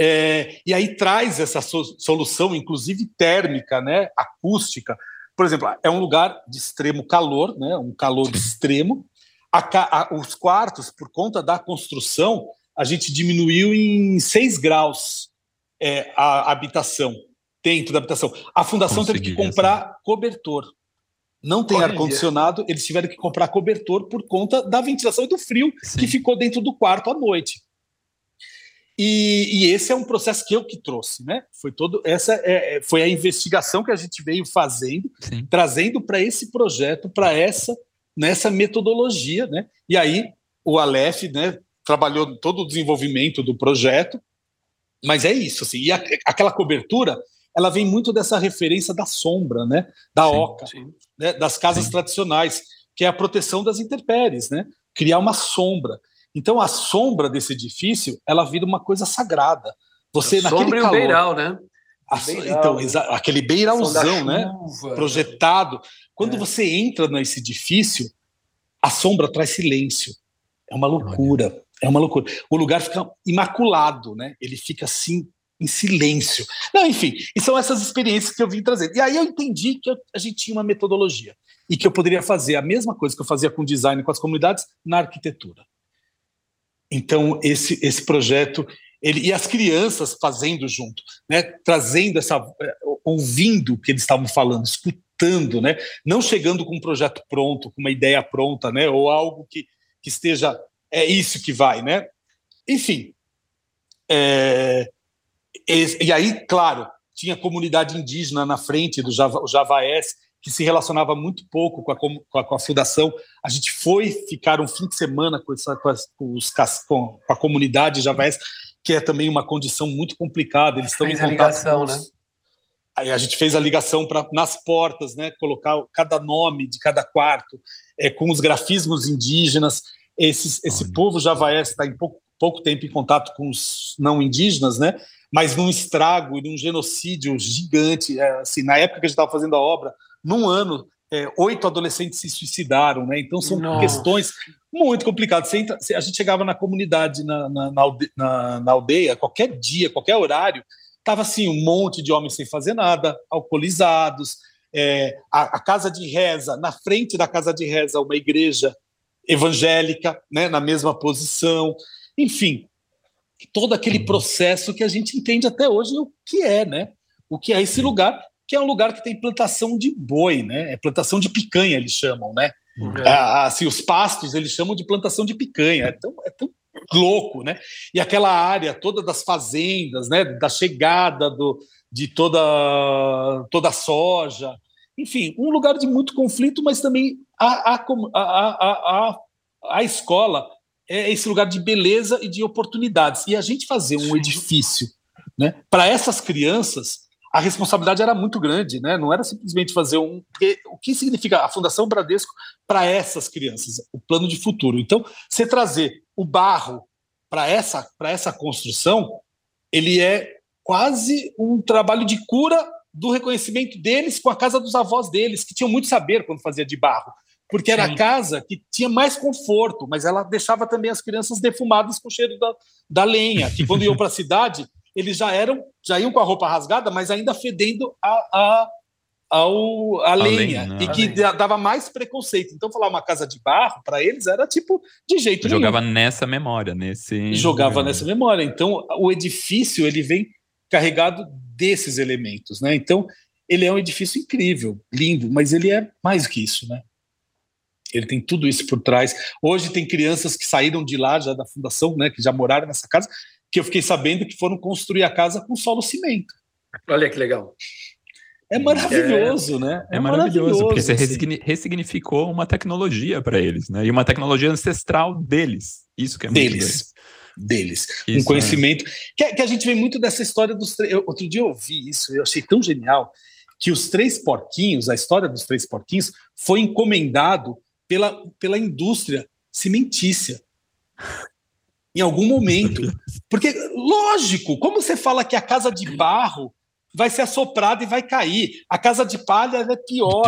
É, e aí traz essa so solução, inclusive térmica, né, acústica. Por exemplo, é um lugar de extremo calor, né, um calor extremo. A, a, os quartos, por conta da construção, a gente diminuiu em 6 graus é, a habitação, dentro da habitação. A fundação Consegui, teve que comprar essa. cobertor. Não tem ar-condicionado, eles tiveram que comprar cobertor por conta da ventilação e do frio Sim. que ficou dentro do quarto à noite. E, e, esse é um processo que eu que trouxe, né? Foi todo essa é, é foi a investigação que a gente veio fazendo, Sim. trazendo para esse projeto, para essa nessa metodologia, né? E aí o Aleph, né, trabalhou todo o desenvolvimento do projeto, mas é isso, assim, e a, aquela cobertura, ela vem muito dessa referência da sombra, né, da sim, oca, sim. Né, das casas sim. tradicionais, que é a proteção das intempéries, né, criar uma sombra. Então a sombra desse edifício, ela vira uma coisa sagrada. Você a naquele sombra calor, e o beiral, né? A, beiral, então, aquele beiralzão, né? Projetado. Quando é. você entra nesse edifício, a sombra traz silêncio. É uma loucura. É uma loucura. O lugar fica imaculado, né? Ele fica assim em silêncio. Não, enfim, e são essas experiências que eu vim trazer. E aí eu entendi que eu, a gente tinha uma metodologia e que eu poderia fazer a mesma coisa que eu fazia com design com as comunidades na arquitetura. Então esse esse projeto ele e as crianças fazendo junto, né? Trazendo essa eh, ouvindo o que eles estavam falando, escutando, né? Não chegando com um projeto pronto, com uma ideia pronta, né? Ou algo que, que esteja é isso que vai, né? Enfim. É, e, e, aí, claro, tinha comunidade indígena na frente do Java, Javaés, que se relacionava muito pouco com a, com a, com a fundação. A gente foi ficar um fim de semana com, essa, com, as, com, os, com a comunidade Javaés, que é também uma condição muito complicada. Eles estão fez em contato ligação, os, né? Aí a gente fez a ligação para nas portas, né? Colocar cada nome de cada quarto, é, com os grafismos indígenas. Esse, esse povo javaés está em pouco, pouco tempo em contato com os não indígenas, né? Mas num estrago e num genocídio gigante. É, assim, na época que a gente estava fazendo a obra, num ano, é, oito adolescentes se suicidaram, né? Então são Nossa. questões muito complicadas. a gente chegava na comunidade, na, na, na, na aldeia, qualquer dia, qualquer horário, estava assim um monte de homens sem fazer nada, alcoolizados. É, a, a, casa de reza, na frente da casa de reza, uma igreja evangélica, né, na mesma posição, enfim, todo aquele processo que a gente entende até hoje o que é, né? O que é esse lugar, que é um lugar que tem plantação de boi, né? É plantação de picanha, eles chamam, né? Uhum. É, assim, os pastos eles chamam de plantação de picanha. É tão, é tão louco, né? E aquela área toda das fazendas, né? Da chegada do, de toda, toda a soja. Enfim, um lugar de muito conflito, mas também a, a, a, a, a escola é esse lugar de beleza e de oportunidades. E a gente fazer um edifício né, para essas crianças, a responsabilidade era muito grande, né? não era simplesmente fazer um. O que significa a Fundação Bradesco para essas crianças? O plano de futuro. Então, você trazer o barro para essa, essa construção, ele é quase um trabalho de cura do reconhecimento deles com a casa dos avós deles, que tinham muito saber quando fazia de barro porque era Sim. a casa que tinha mais conforto, mas ela deixava também as crianças defumadas com o cheiro da, da lenha, que quando iam para a cidade, eles já eram, já iam com a roupa rasgada, mas ainda fedendo a, a, ao a, lenha, né? e que lenha. dava mais preconceito. Então, falar uma casa de barro para eles era tipo de jeito Jogava nenhum. nessa memória, nesse jogava nessa memória. Então, o edifício ele vem carregado desses elementos, né? Então, ele é um edifício incrível, lindo, mas ele é mais do que isso, né? Ele tem tudo isso por trás. Hoje tem crianças que saíram de lá já da fundação, né, que já moraram nessa casa, que eu fiquei sabendo que foram construir a casa com solo cimento. Olha que legal. É maravilhoso, é, né? É, é maravilhoso, maravilhoso, porque você assim. ressignificou uma tecnologia para eles, né? E uma tecnologia ancestral deles. Isso que é deles. muito deles. Isso, um conhecimento. É. Que, que, a gente vê muito dessa história dos. Eu, outro dia eu ouvi isso, eu achei tão genial, que os três porquinhos, a história dos três porquinhos, foi encomendado pela, pela indústria cimentícia. Em algum momento. Porque, lógico, como você fala que a casa de barro vai ser assoprada e vai cair. A casa de palha é pior.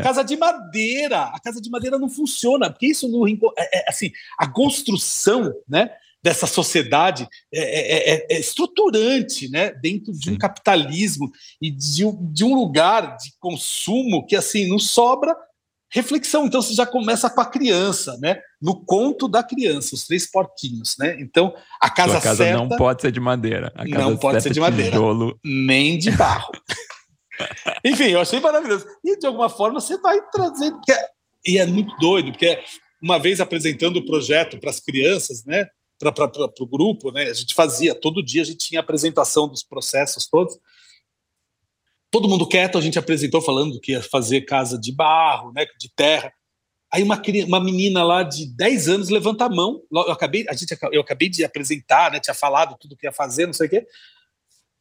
A casa de madeira, a casa de madeira não funciona, porque isso no é, é, assim, a construção, né, dessa sociedade é, é, é, é estruturante, né, dentro de um capitalismo e de, de um lugar de consumo que assim não sobra reflexão. Então você já começa com a criança, né? No conto da criança, os três porquinhos, né? Então a casa, casa certa não pode ser de madeira. não pode ser de madeira, tijolo. nem de barro. Enfim, eu achei maravilhoso. E de alguma forma você vai trazendo, é, e é muito doido, porque uma vez apresentando o projeto para as crianças, né? Para o grupo, né? A gente fazia todo dia, a gente tinha apresentação dos processos todos todo mundo quieto, a gente apresentou falando que ia fazer casa de barro, né, de terra. Aí uma, uma menina lá de 10 anos levanta a mão. Eu acabei, a gente, eu acabei de apresentar, né, tinha falado tudo que ia fazer, não sei o quê.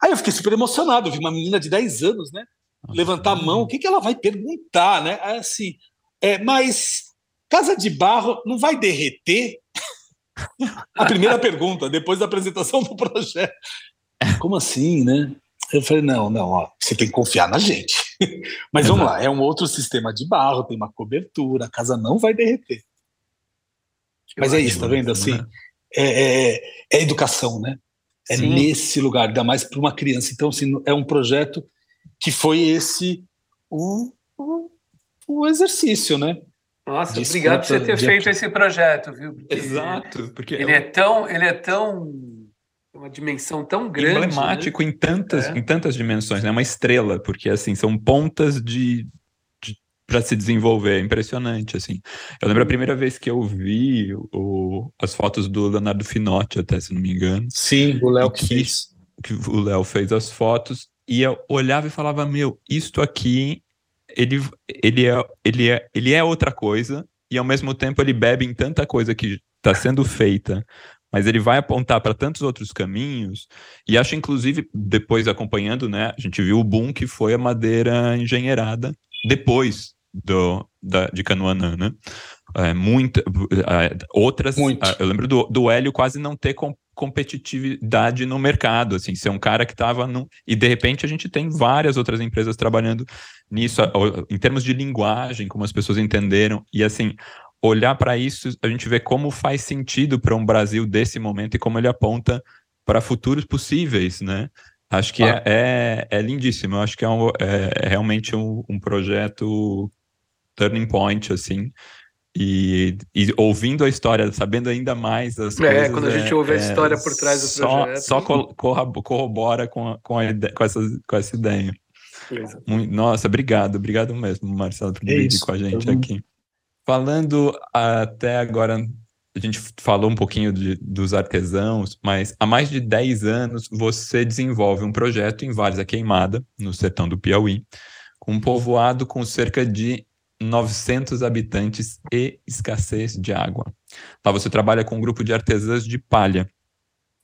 Aí eu fiquei super emocionado, vi uma menina de 10 anos, né, levantar a mão, o que, que ela vai perguntar, né? Assim, é, mas casa de barro não vai derreter? a primeira pergunta, depois da apresentação do projeto. Como assim, né? Eu falei, não, não, ó, você tem que confiar na gente. Mas vamos lá, é um outro sistema de barro, tem uma cobertura, a casa não vai derreter. Mas é isso, tá vendo? Assim, né? é, é, é, educação, né? É Sim. nesse lugar, ainda mais para uma criança. Então, assim, é um projeto que foi esse o, o, o exercício, né? Nossa, de obrigado por você ter de... feito esse projeto, viu? Porque Exato, porque ele é tão, ele é tão uma dimensão tão grande. Emblemático né? em, tantas, é. em tantas dimensões, né? Uma estrela, porque assim, são pontas de, de para se desenvolver, é impressionante, assim. Eu lembro a primeira vez que eu vi o, as fotos do Leonardo Finotti, até se não me engano. Sim, o Léo que, fez. Que o Léo fez as fotos, e eu olhava e falava, meu, isto aqui, ele, ele, é, ele, é, ele é outra coisa, e ao mesmo tempo ele bebe em tanta coisa que está sendo feita mas ele vai apontar para tantos outros caminhos, e acho, inclusive, depois acompanhando, né, a gente viu o boom que foi a madeira engenheirada depois do, da, de Canoanã, né? É, muita, é, outras, Muito. eu lembro do, do Hélio quase não ter com, competitividade no mercado, assim, ser um cara que estava no. E de repente a gente tem várias outras empresas trabalhando nisso, em termos de linguagem, como as pessoas entenderam, e assim, olhar para isso, a gente vê como faz sentido para um Brasil desse momento e como ele aponta para futuros possíveis, né? Acho que ah. é, é, é, lindíssimo. Eu acho que é, um, é, é realmente um, um, projeto turning point, assim. E, e, ouvindo a história, sabendo ainda mais as é, coisas... É, quando a gente ouve a é, história por trás do só, projeto... Só corrobora com, com, a ideia, com, essa, com essa ideia. Nossa, obrigado. Obrigado mesmo, Marcelo, por dividir com a gente aqui. Falando até agora, a gente falou um pouquinho de, dos artesãos, mas há mais de 10 anos você desenvolve um projeto em Várzea Queimada, no sertão do Piauí, com um povoado com cerca de 900 habitantes e escassez de água. Lá você trabalha com um grupo de artesãs de palha.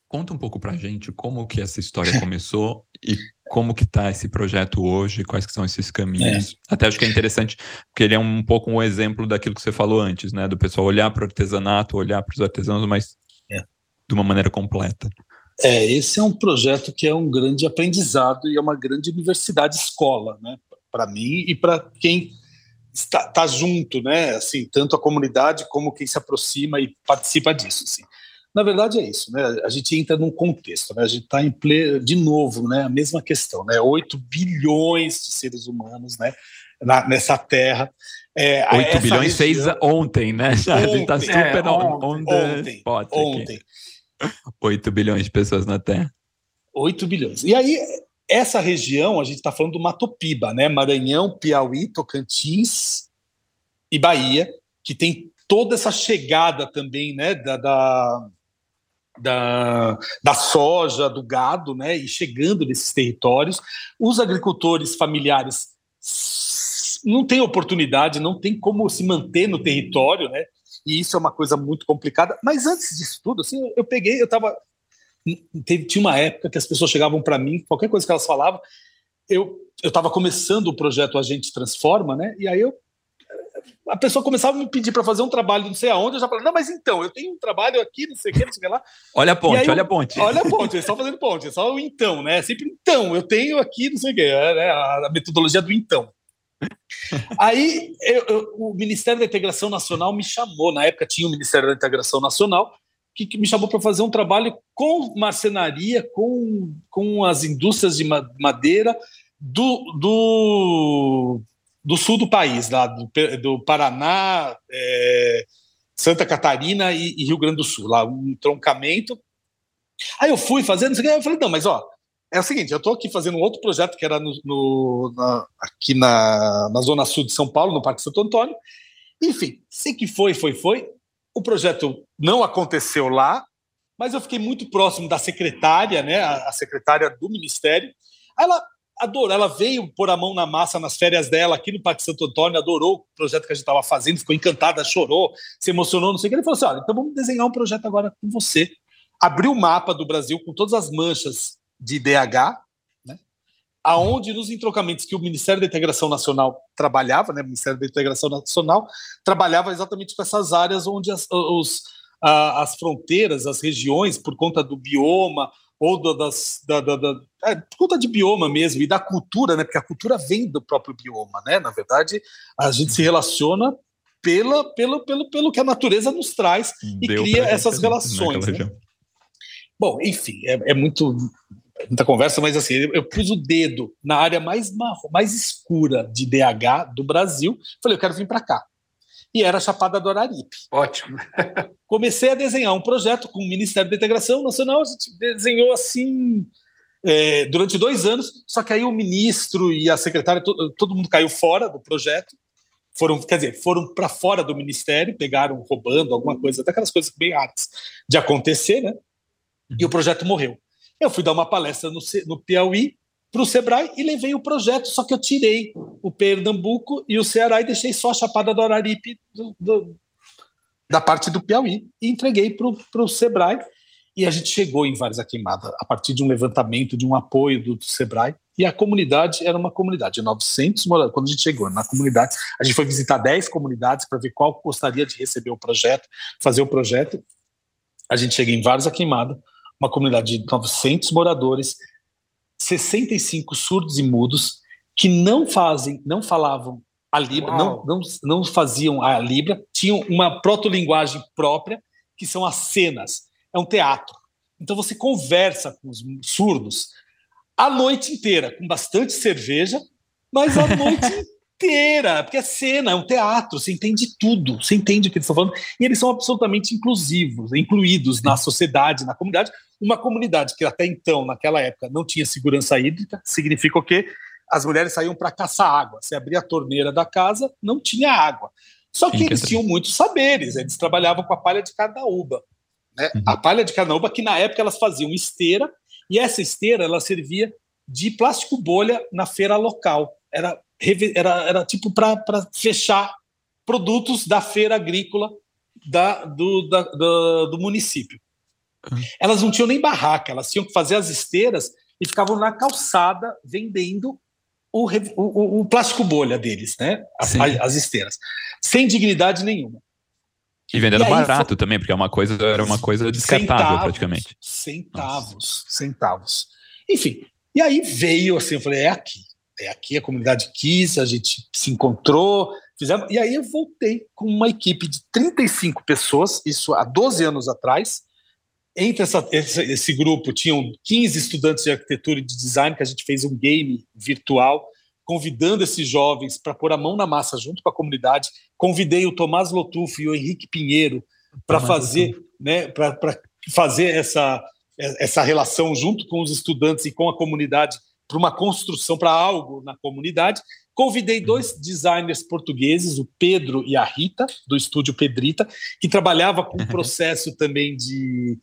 Conta um pouco pra gente como que essa história começou e como que está esse projeto hoje, quais que são esses caminhos. É. Até acho que é interessante, porque ele é um pouco um exemplo daquilo que você falou antes, né? Do pessoal olhar para o artesanato, olhar para os artesãos, mas é. de uma maneira completa. É, esse é um projeto que é um grande aprendizado e é uma grande universidade escola, né? Para mim e para quem está tá junto, né? Assim, tanto a comunidade como quem se aproxima e participa disso. Assim. Na verdade é isso, né? A gente entra num contexto, né? A gente está de novo, né? A mesma questão, né? 8 bilhões de seres humanos, né? Na, nessa terra. É, 8 bilhões região... fez ontem, né? Ontem, a gente está super é, on, ontem, ontem, ontem. 8 bilhões de pessoas na Terra. 8 bilhões. E aí, essa região, a gente está falando do Matopiba, né? Maranhão, Piauí, Tocantins e Bahia, que tem toda essa chegada também, né? Da, da, da, da soja, do gado, né? E chegando nesses territórios. Os agricultores familiares não têm oportunidade, não tem como se manter no território, né? E isso é uma coisa muito complicada. Mas antes disso tudo, assim, eu peguei, eu estava teve, tinha uma época que as pessoas chegavam para mim, qualquer coisa que elas falavam, eu eu começando o projeto A Gente Transforma, né? E aí eu a pessoa começava a me pedir para fazer um trabalho não sei aonde, eu já falava, não, mas então, eu tenho um trabalho aqui, não sei o que, não sei o que lá. Olha a ponte, olha a ponte. Olha a ponte, é só fazendo ponte, é só o então, né? Sempre então, eu tenho aqui, não sei o que, é, né? a metodologia do então. Aí eu, eu, o Ministério da Integração Nacional me chamou, na época tinha o Ministério da Integração Nacional, que, que me chamou para fazer um trabalho com marcenaria, com, com as indústrias de madeira do, do, do sul do país, lá do, do Paraná, é, Santa Catarina e, e, Rio Grande do Sul, lá um troncamento. Aí eu fui fazendo, eu falei, não, mas ó, é o seguinte, eu estou aqui fazendo um outro projeto que era no, no na, aqui na, na zona sul de São Paulo, no Parque Santo Antônio. Enfim, sei que foi, foi, foi. O projeto não aconteceu lá, mas eu fiquei muito próximo da secretária, né, a, a secretária do Ministério. Ela adorou, ela veio pôr a mão na massa nas férias dela aqui no Parque Santo Antônio, adorou o projeto que a gente estava fazendo, ficou encantada, chorou, se emocionou, não sei o que. Ele falou assim: olha, então vamos desenhar um projeto agora com você. Abriu o mapa do Brasil com todas as manchas de DH, né, aonde nos entrocamentos que o Ministério da Integração Nacional trabalhava, né, o Ministério da Integração Nacional trabalhava exatamente com essas áreas onde as, os, as fronteiras, as regiões, por conta do bioma ou do, das, da, da, da é, por conta de bioma mesmo e da cultura, né, porque a cultura vem do próprio bioma, né, na verdade a gente se relaciona pela, pelo, pelo, pelo que a natureza nos traz e Deu cria essas relações. Né? Bom, enfim, é, é muito muita conversa, mas assim, eu, eu pus o dedo na área mais marrom, mais escura de DH do Brasil. Falei, eu quero vir para cá. E era a Chapada do Araripe. Ótimo. Comecei a desenhar um projeto com o Ministério da Integração Nacional. A gente desenhou assim é, durante dois anos. Só que aí o ministro e a secretária, todo, todo mundo caiu fora do projeto. Foram, quer dizer, foram para fora do ministério, pegaram roubando alguma coisa, daquelas coisas bem raras de acontecer, né? E o projeto morreu. Eu fui dar uma palestra no, no Piauí para o Sebrae e levei o projeto, só que eu tirei o Pernambuco e o Ceará e deixei só a Chapada do Araripe do, do, da parte do Piauí e entreguei para o Sebrae. E a gente chegou em Várias Queimada a partir de um levantamento, de um apoio do, do Sebrae. E a comunidade era uma comunidade de 900 moradores. Quando a gente chegou na comunidade, a gente foi visitar 10 comunidades para ver qual gostaria de receber o projeto, fazer o projeto. A gente chega em Várias Queimada, uma comunidade de 900 moradores, 65 surdos e mudos que não fazem, não falavam a Libra, não, não, não faziam a Libra, tinham uma proto-linguagem própria, que são as cenas. É um teatro. Então você conversa com os surdos a noite inteira, com bastante cerveja, mas a noite inteira, porque é cena, é um teatro, você entende tudo, você entende o que eles estão falando, e eles são absolutamente inclusivos, incluídos na sociedade, na comunidade. Uma comunidade que até então, naquela época, não tinha segurança hídrica, significa o quê? As mulheres saíam para caçar água. Se abria a torneira da casa, não tinha água. Só que eles tinham muitos saberes, eles trabalhavam com a palha de carnaúba. Né? Uhum. A palha de carnaúba, que na época elas faziam esteira, e essa esteira ela servia de plástico bolha na feira local. Era era, era tipo para fechar produtos da feira agrícola da, do, da, do, do município. Uhum. Elas não tinham nem barraca, elas tinham que fazer as esteiras e ficavam na calçada vendendo o, o, o plástico bolha deles, né? As, as, esteiras, sem dignidade nenhuma. E vendendo e barato foi... também, porque é uma coisa, era uma coisa descartável centavos, praticamente. Centavos, Nossa. centavos. Enfim, e aí veio assim, eu falei, é aqui aqui a comunidade quis, a gente se encontrou, fizemos, e aí eu voltei com uma equipe de 35 pessoas, isso há 12 anos atrás, entre essa, esse, esse, grupo tinham 15 estudantes de arquitetura e de design, que a gente fez um game virtual, convidando esses jovens para pôr a mão na massa junto com a comunidade. Convidei o Tomás Lotufo e o Henrique Pinheiro para fazer, né, para fazer essa, essa relação junto com os estudantes e com a comunidade para uma construção, para algo na comunidade. Convidei dois designers portugueses, o Pedro e a Rita, do estúdio Pedrita, que trabalhava com um processo também de,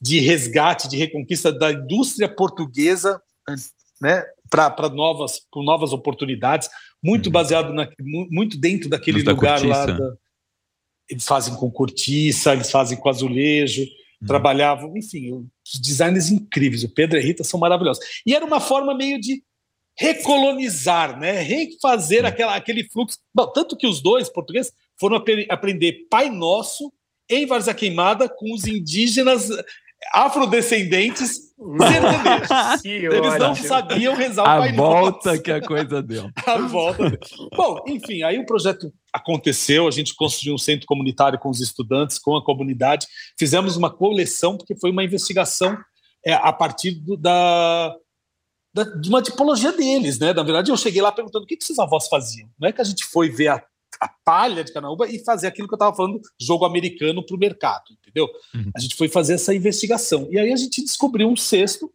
de resgate, de reconquista da indústria portuguesa, né, para novas, com novas oportunidades, muito uhum. baseado na, muito dentro daquele lugar lá. Da, eles fazem com cortiça, eles fazem com azulejo, uhum. trabalhavam, enfim, os designers incríveis. O Pedro e a Rita são maravilhosos. E era uma forma meio de recolonizar, né? refazer uhum. aquela, aquele fluxo. Bom, tanto que os dois portugueses foram ap aprender Pai Nosso em Varza Queimada com os indígenas afrodescendentes sertanejos. Eles não sabiam rezar o a Pai volta Nosso. que a coisa deu. a volta. Bom, enfim, aí o projeto aconteceu, a gente construiu um centro comunitário com os estudantes, com a comunidade, fizemos uma coleção, porque foi uma investigação é, a partir do, da, da, de uma tipologia deles, né? Na verdade, eu cheguei lá perguntando o que, que esses avós faziam. Não é que a gente foi ver a a palha de Canaúba e fazer aquilo que eu estava falando, jogo americano para o mercado, entendeu? Uhum. A gente foi fazer essa investigação. E aí a gente descobriu um cesto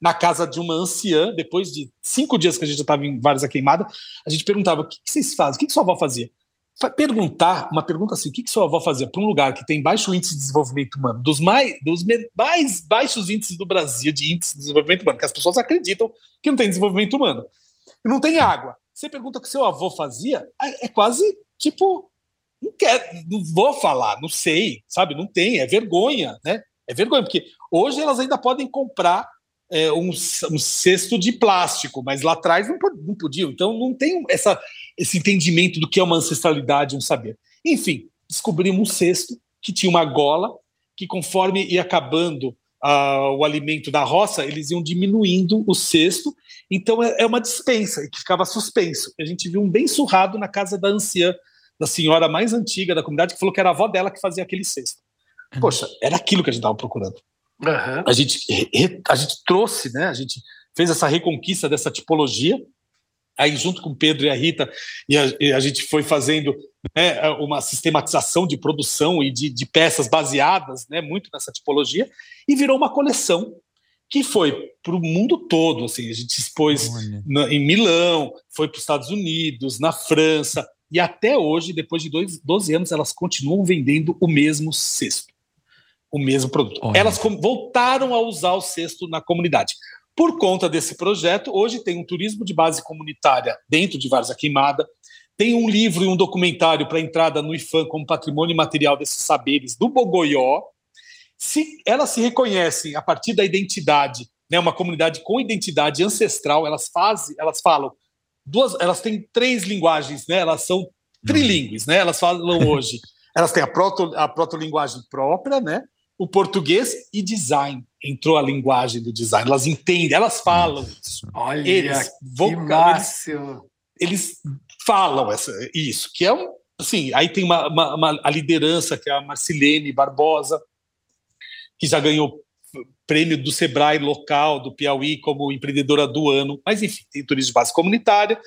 na casa de uma anciã, depois de cinco dias que a gente já estava em várias queimada, a gente perguntava: o que, que vocês fazem? O que, que sua avó fazia? Perguntar, uma pergunta assim: o que, que sua avó fazia para um lugar que tem baixo índice de desenvolvimento humano, dos mais, dos mais baixos índices do Brasil de índice de desenvolvimento humano, que as pessoas acreditam que não tem desenvolvimento humano, e não tem água. Você pergunta o que seu avô fazia, é quase tipo, não quer, não vou falar, não sei, sabe? Não tem, é vergonha, né? É vergonha, porque hoje elas ainda podem comprar é, um, um, cesto de plástico, mas lá atrás não, não podiam. Então não tem essa, esse entendimento do que é uma ancestralidade, um saber. Enfim, descobrimos um cesto que tinha uma gola que, conforme ia acabando uh, o alimento da roça, eles iam diminuindo o cesto. Então é, é uma dispensa que ficava suspenso. A gente viu um bem surrado na casa da anciã, da senhora mais antiga da comunidade, que falou que era a avó dela que fazia aquele cesto. Uhum. Poxa, era aquilo que a gente estava procurando. Uhum. A, gente, a gente trouxe, né? A gente fez essa reconquista dessa tipologia. Aí, junto com o Pedro e a Rita, e a, e a gente foi fazendo né, uma sistematização de produção e de, de peças baseadas né, muito nessa tipologia, e virou uma coleção que foi para o mundo todo. Assim, a gente expôs na, em Milão, foi para os Estados Unidos, na França, e até hoje, depois de dois, 12 anos, elas continuam vendendo o mesmo cesto, o mesmo produto. Olha. Elas voltaram a usar o cesto na comunidade. Por conta desse projeto, hoje tem um turismo de base comunitária dentro de Varza Queimada, tem um livro e um documentário para entrada no IFAM como patrimônio material desses saberes do Bogoió. Se elas se reconhecem a partir da identidade, né, uma comunidade com identidade ancestral, elas fazem, elas falam duas, elas têm três linguagens, né? Elas são trilíngues, né? Elas falam hoje, elas têm a proto a proto-linguagem própria, né? O português e design entrou a linguagem do design. Elas entendem, elas falam isso. Olha, eles, que massa! Eles, eles falam essa, isso, que é um. Assim, aí tem uma, uma, uma, a liderança, que é a Marcilene Barbosa, que já ganhou prêmio do Sebrae local, do Piauí, como empreendedora do ano. Mas, enfim, tem turismo de base comunitária,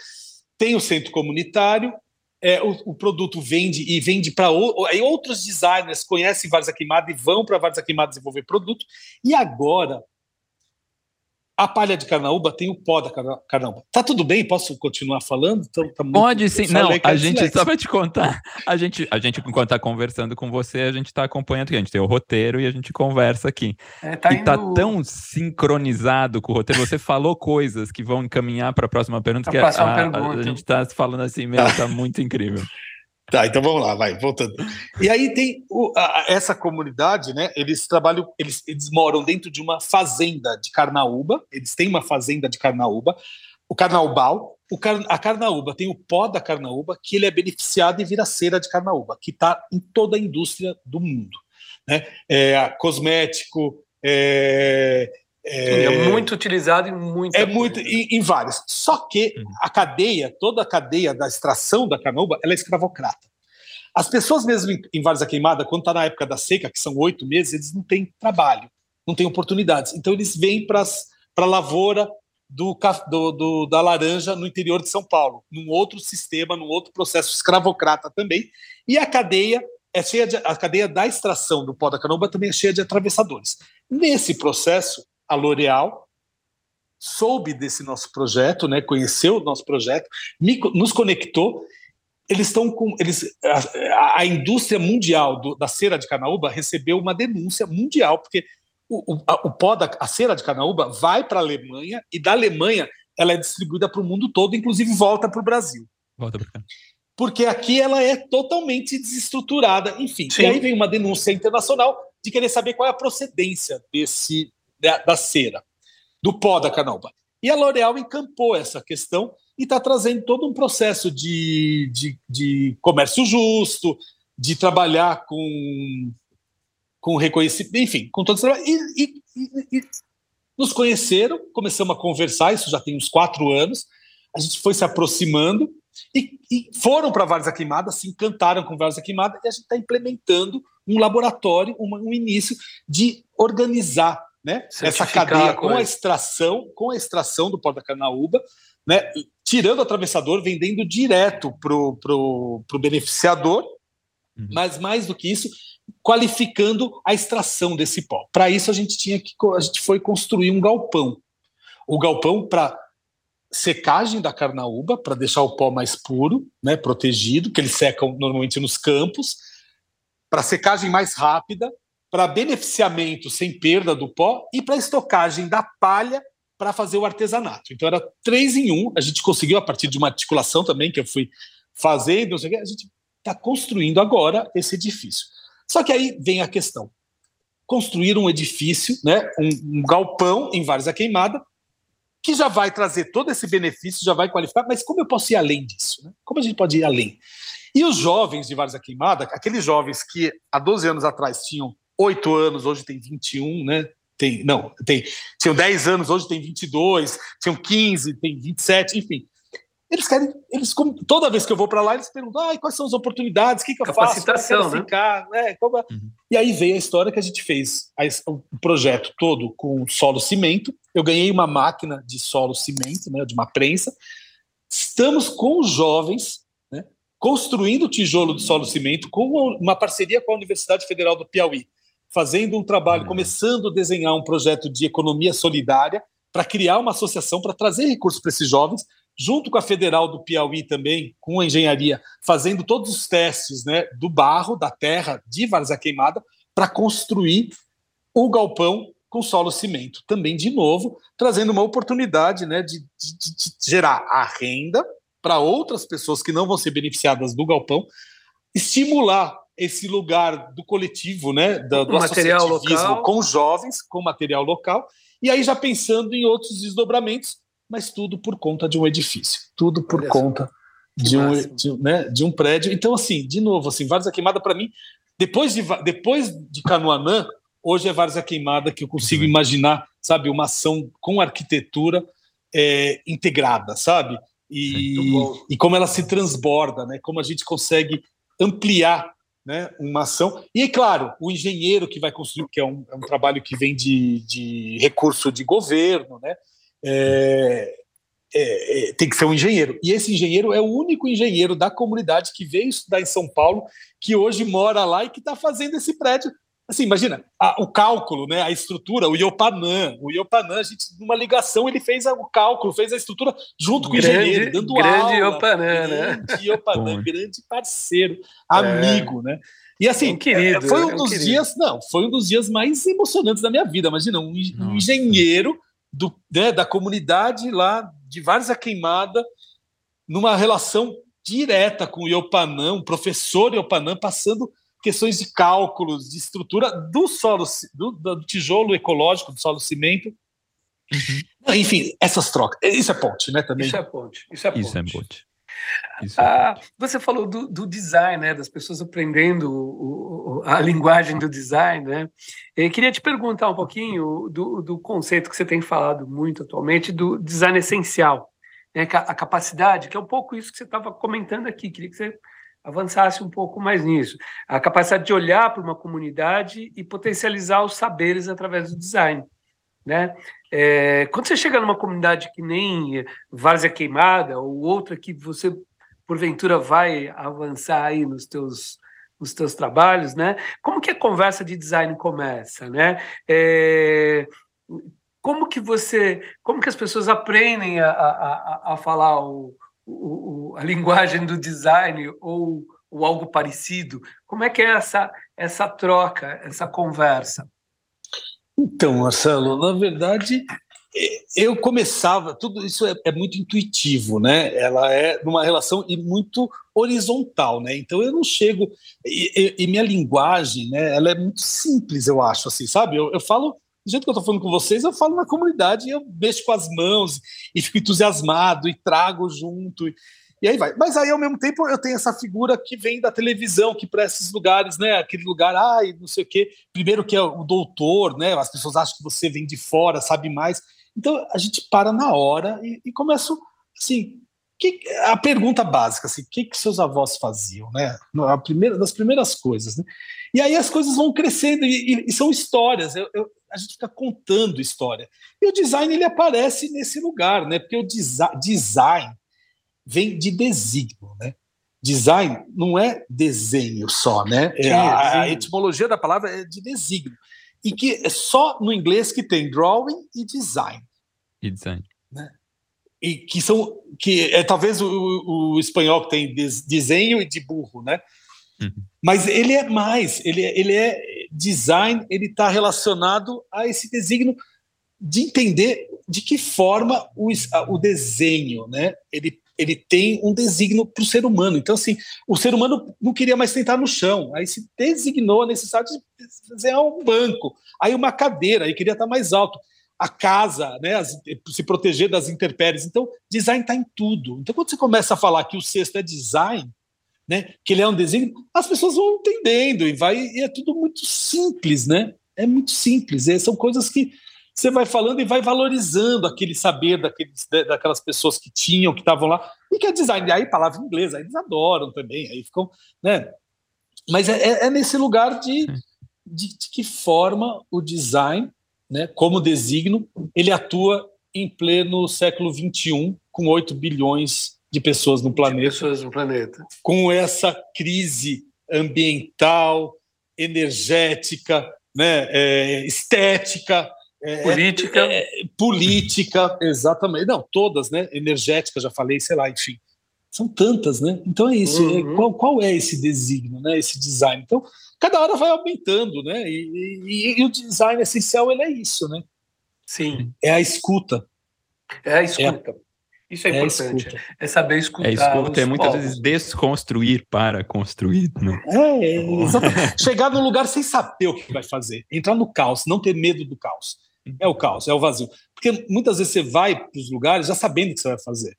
tem o centro comunitário, é, o, o, produto vende e vende para outros designers conhecem Varza Queimada e vão para Varza Queimada desenvolver produto. E agora a palha de carnaúba tem o pó da carnaúba. Tá tudo bem? Posso continuar falando? Então, tá Pode sim. Não, a gente só vai te contar. A gente, a gente enquanto está conversando com você, a gente está acompanhando aqui. A gente tem o roteiro e a gente conversa aqui. É, tá e tá indo... tá tão sincronizado com o roteiro. Você falou coisas que vão encaminhar para a próxima pergunta. A que próxima a, pergunta. A, a, gente está falando assim mesmo, tá muito incrível. Tá, então vamos lá, vai, voltando. E aí tem o, a, essa comunidade, né? Eles trabalham, eles, eles moram dentro de uma fazenda de carnaúba, eles têm uma fazenda de carnaúba, o carnaubal, o car, a carnaúba tem o pó da carnaúba, que ele é beneficiado e vira cera de carnaúba, que está em toda a indústria do mundo. Né? É, cosmético, é, é, é, muito utilizado em muita É muito em, em vários. Só que uhum. a cadeia, toda a cadeia da extração da canoba, ela é escravocrata. As pessoas mesmo em, em Várzea Queimada, quando está na época da seca, que são oito meses, eles não têm trabalho. não tem oportunidades. Então eles vêm para a lavoura do, do, do, da laranja no interior de São Paulo, num outro sistema, num outro processo escravocrata também. E a cadeia é cheia de, a cadeia da extração do pó da canoba também é cheia de atravessadores. Nesse processo, a L'Oréal soube desse nosso projeto, né, conheceu o nosso projeto, me, nos conectou. Eles estão com eles a, a indústria mundial do, da cera de canaúba recebeu uma denúncia mundial porque o, o, a, o pó da a cera de canaúba vai para a Alemanha e da Alemanha ela é distribuída para o mundo todo, inclusive volta para o Brasil. Volta para cá porque aqui ela é totalmente desestruturada, enfim. Sim. E aí vem uma denúncia internacional de querer saber qual é a procedência desse da, da cera, do pó da canoba. E a L'Oréal encampou essa questão e está trazendo todo um processo de, de, de, comércio justo, de trabalhar com, com reconhecimento, enfim, com todo esse e, e, e, e nos conheceram, começamos a conversar, isso já tem uns quatro anos, a gente foi se aproximando e, e foram para Várzea Queimada, se encantaram com Várzea Queimada, e a gente está implementando um laboratório, um, um início de organizar né, essa cadeia com a extração, com a extração do pó da canaúba, né, tirando o atravessador, vendendo direto para o pro, pro beneficiador, uhum. mas mais do que isso, qualificando a extração desse pó. Para isso a gente tinha que a gente foi construir um galpão. O galpão para secagem da carnaúba para deixar o pó mais puro, né, protegido, que eles secam normalmente nos campos, para secagem mais rápida, para beneficiamento sem perda do pó e para estocagem da palha para fazer o artesanato. Então era três em um. A gente conseguiu a partir de uma articulação também que eu fui fazendo, a gente está construindo agora esse edifício. Só que aí vem a questão: construir um edifício, né, um, um galpão em Várzea Queimada que já vai trazer todo esse benefício, já vai qualificar, mas como eu posso ir além disso? Né? Como a gente pode ir além? E os jovens de Várzea Queimada, aqueles jovens que há 12 anos atrás tinham 8 anos, hoje tem 21, né? Tem, não, tem, tinham 10 anos, hoje tem 22, tinham 15, tem 27, enfim. Eles querem, eles toda vez que eu vou para lá, eles perguntam: ah, quais são as oportunidades, o que, que eu faço? Capacitação, né? Ficar, né? É? Uhum. E aí veio a história que a gente fez o projeto todo com solo cimento. Eu ganhei uma máquina de solo cimento, né, de uma prensa. Estamos com os jovens né, construindo tijolo de solo cimento com uma parceria com a Universidade Federal do Piauí, fazendo um trabalho, uhum. começando a desenhar um projeto de economia solidária para criar uma associação para trazer recursos para esses jovens junto com a Federal do Piauí também, com a engenharia, fazendo todos os testes né, do barro, da terra, de Várzea Queimada, para construir o galpão com solo cimento. Também, de novo, trazendo uma oportunidade né, de, de, de gerar a renda para outras pessoas que não vão ser beneficiadas do galpão, estimular esse lugar do coletivo, né, do, do material local. com jovens, com material local, e aí já pensando em outros desdobramentos, mas tudo por conta de um edifício, tudo por Olha conta de um, de, né, de um prédio. Então, assim, de novo, assim, Várzea Queimada, para mim, depois de, depois de Canoanã, hoje é Várzea Queimada que eu consigo uhum. imaginar, sabe, uma ação com arquitetura é, integrada, sabe? E, e como ela se transborda, né? Como a gente consegue ampliar né, uma ação. E, claro, o engenheiro que vai construir, que é um, é um trabalho que vem de, de recurso de governo, né? é, é, é, tem que ser um engenheiro. E esse engenheiro é o único engenheiro da comunidade que veio estudar em São Paulo, que hoje mora lá e que está fazendo esse prédio. Assim, imagina, a, o cálculo, né, a estrutura, o Iopanã. O Iopanã, a gente, numa ligação, ele fez o cálculo, fez a estrutura junto com grande, o engenheiro, dando grande aula. Iopanã, né? grande Iopanã, grande parceiro, amigo, é. né? E assim, é um querido, foi um é um dos querido. dias, não, foi um dos dias mais emocionantes da minha vida. Imagina, um, um engenheiro do, né, da comunidade lá de Várzea Queimada, numa relação direta com o Iopanã, um professor Iopanã, passando questões de cálculos, de estrutura do solo, do, do tijolo ecológico, do solo cimento. Uhum. Enfim, essas trocas. Isso é ponte, né? Também. Isso é ponte. Isso é ponte. Isso é ponte. Ah, você falou do, do, design, né, das pessoas aprendendo o, o, a linguagem do design, né? Eu queria te perguntar um pouquinho do, do conceito que você tem falado muito atualmente do design essencial, né, a capacidade, que é um pouco isso que você estava comentando aqui. Queria que você avançasse um pouco mais nisso. A capacidade de olhar para uma comunidade e potencializar os saberes através do design. Né? É, quando você chega numa comunidade que nem Várzea Queimada ou outra que você porventura vai avançar aí nos teus nos teus trabalhos, né? Como que a conversa de design começa, né? É, como que você, como que as pessoas aprendem a, a, a falar o, o, a linguagem do design ou, ou algo parecido? Como é que é essa essa troca, essa conversa? Então, Marcelo, na verdade, eu começava, tudo isso é, é, muito intuitivo, né? Ela é numa relação e muito horizontal, né? Então eu não chego e, e, minha linguagem, né? Ela é muito simples, eu acho, assim, sabe? Eu, eu falo do jeito que eu estou falando com vocês, eu falo na comunidade, eu mexo com as mãos e fico entusiasmado e trago junto. E, e aí vai. Mas aí, ao mesmo tempo, eu tenho essa figura que vem da televisão, que para esses lugares, né? Aquele lugar, ai, não sei o quê. Primeiro que é o doutor, né? As pessoas acham que você vem de fora, sabe mais. Então a gente para na hora e, e começa assim. Que, a pergunta básica, assim, o que, que seus avós faziam, né? A primeira, das primeiras coisas, né? E aí as coisas vão crescendo e, e, e são histórias. Eu, eu, a gente fica contando história. E o design ele aparece nesse lugar, né? Porque o desi design vem de designo, né? Design não é desenho só, né? É a, a, etimologia da palavra é de designo. E que é só no inglês que tem drawing e design. E design. E que são que é talvez o, o espanhol que tem des, desenho e de burro, né? Uhum. Mas ele é mais, ele, é, ele é design, ele está relacionado a esse designo de entender de que forma o, o desenho, né? Ele ele tem um designo para o ser humano. Então, assim, o ser humano não queria mais sentar no chão, aí se designou a necessidade de desenhar um banco, aí uma cadeira, aí queria estar mais alto. A casa, né, as, se proteger das intempéries. Então, design está em tudo. Então, quando você começa a falar que o sexto é design, né, que ele é um design, as pessoas vão entendendo e vai e é tudo muito simples, né? É muito simples. E são coisas que você vai falando e vai valorizando aquele saber daqueles, daquelas pessoas que tinham, que estavam lá, e que é design. Aí, palavra inglesa, aí eles adoram também, aí ficam. Né? Mas é, é, é nesse lugar de, de, de, que forma o design, né, como designo, ele atua em pleno século XXI, com 8 bilhões de pessoas no planeta. pessoas no planeta. Com essa crise ambiental, energética, né, é, estética, é, política. É, é, política, exatamente. Não, todas, né? Energética, já falei, sei lá, enfim. São tantas, né? Então é isso. É, uhum. qual, qual é esse designo, né? Esse design? Então, cada hora vai aumentando, né? E, e, e o design essencial, ele é isso, né? Sim. É a escuta. É a escuta. É. Isso é, é importante. É saber escutar. É escuta, é muitas povos. vezes desconstruir para construir. Né? É, é Chegar no lugar sem saber o que vai fazer. Entrar no caos, não ter medo do caos. É o caos, é o vazio. Porque muitas vezes você vai para os lugares já sabendo o que você vai fazer.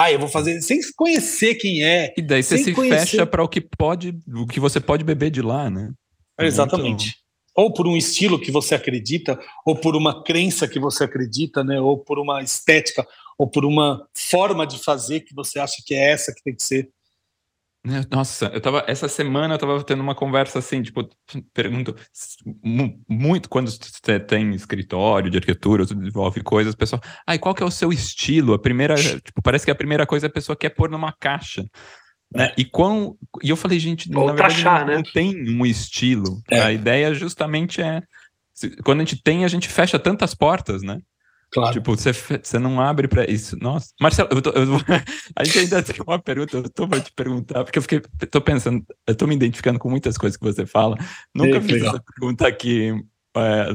Ah, eu vou fazer sem conhecer quem é. E daí você se conhecer... fecha para o que pode, o que você pode beber de lá, né? É Exatamente. Muito... Ou por um estilo que você acredita, ou por uma crença que você acredita, né? Ou por uma estética, ou por uma forma de fazer que você acha que é essa que tem que ser. Nossa, eu tava. Essa semana eu tava tendo uma conversa assim, tipo, pergunto muito quando você tem escritório de arquitetura, você desenvolve coisas, pessoal. Ai, qual que é o seu estilo? A primeira, tipo, parece que a primeira coisa a pessoa quer pôr numa caixa. Né? E, quão, e eu falei, gente, Ou na verdade taxar, não, né? tem um estilo. É. A ideia justamente é. Quando a gente tem, a gente fecha tantas portas, né? Claro. Tipo, você, você não abre para isso. Nossa, Marcelo, eu tô, eu, a gente ainda tem uma pergunta, eu tô para te perguntar, porque eu fiquei, tô pensando, eu tô me identificando com muitas coisas que você fala. Nunca é, fiz legal. essa pergunta aqui é,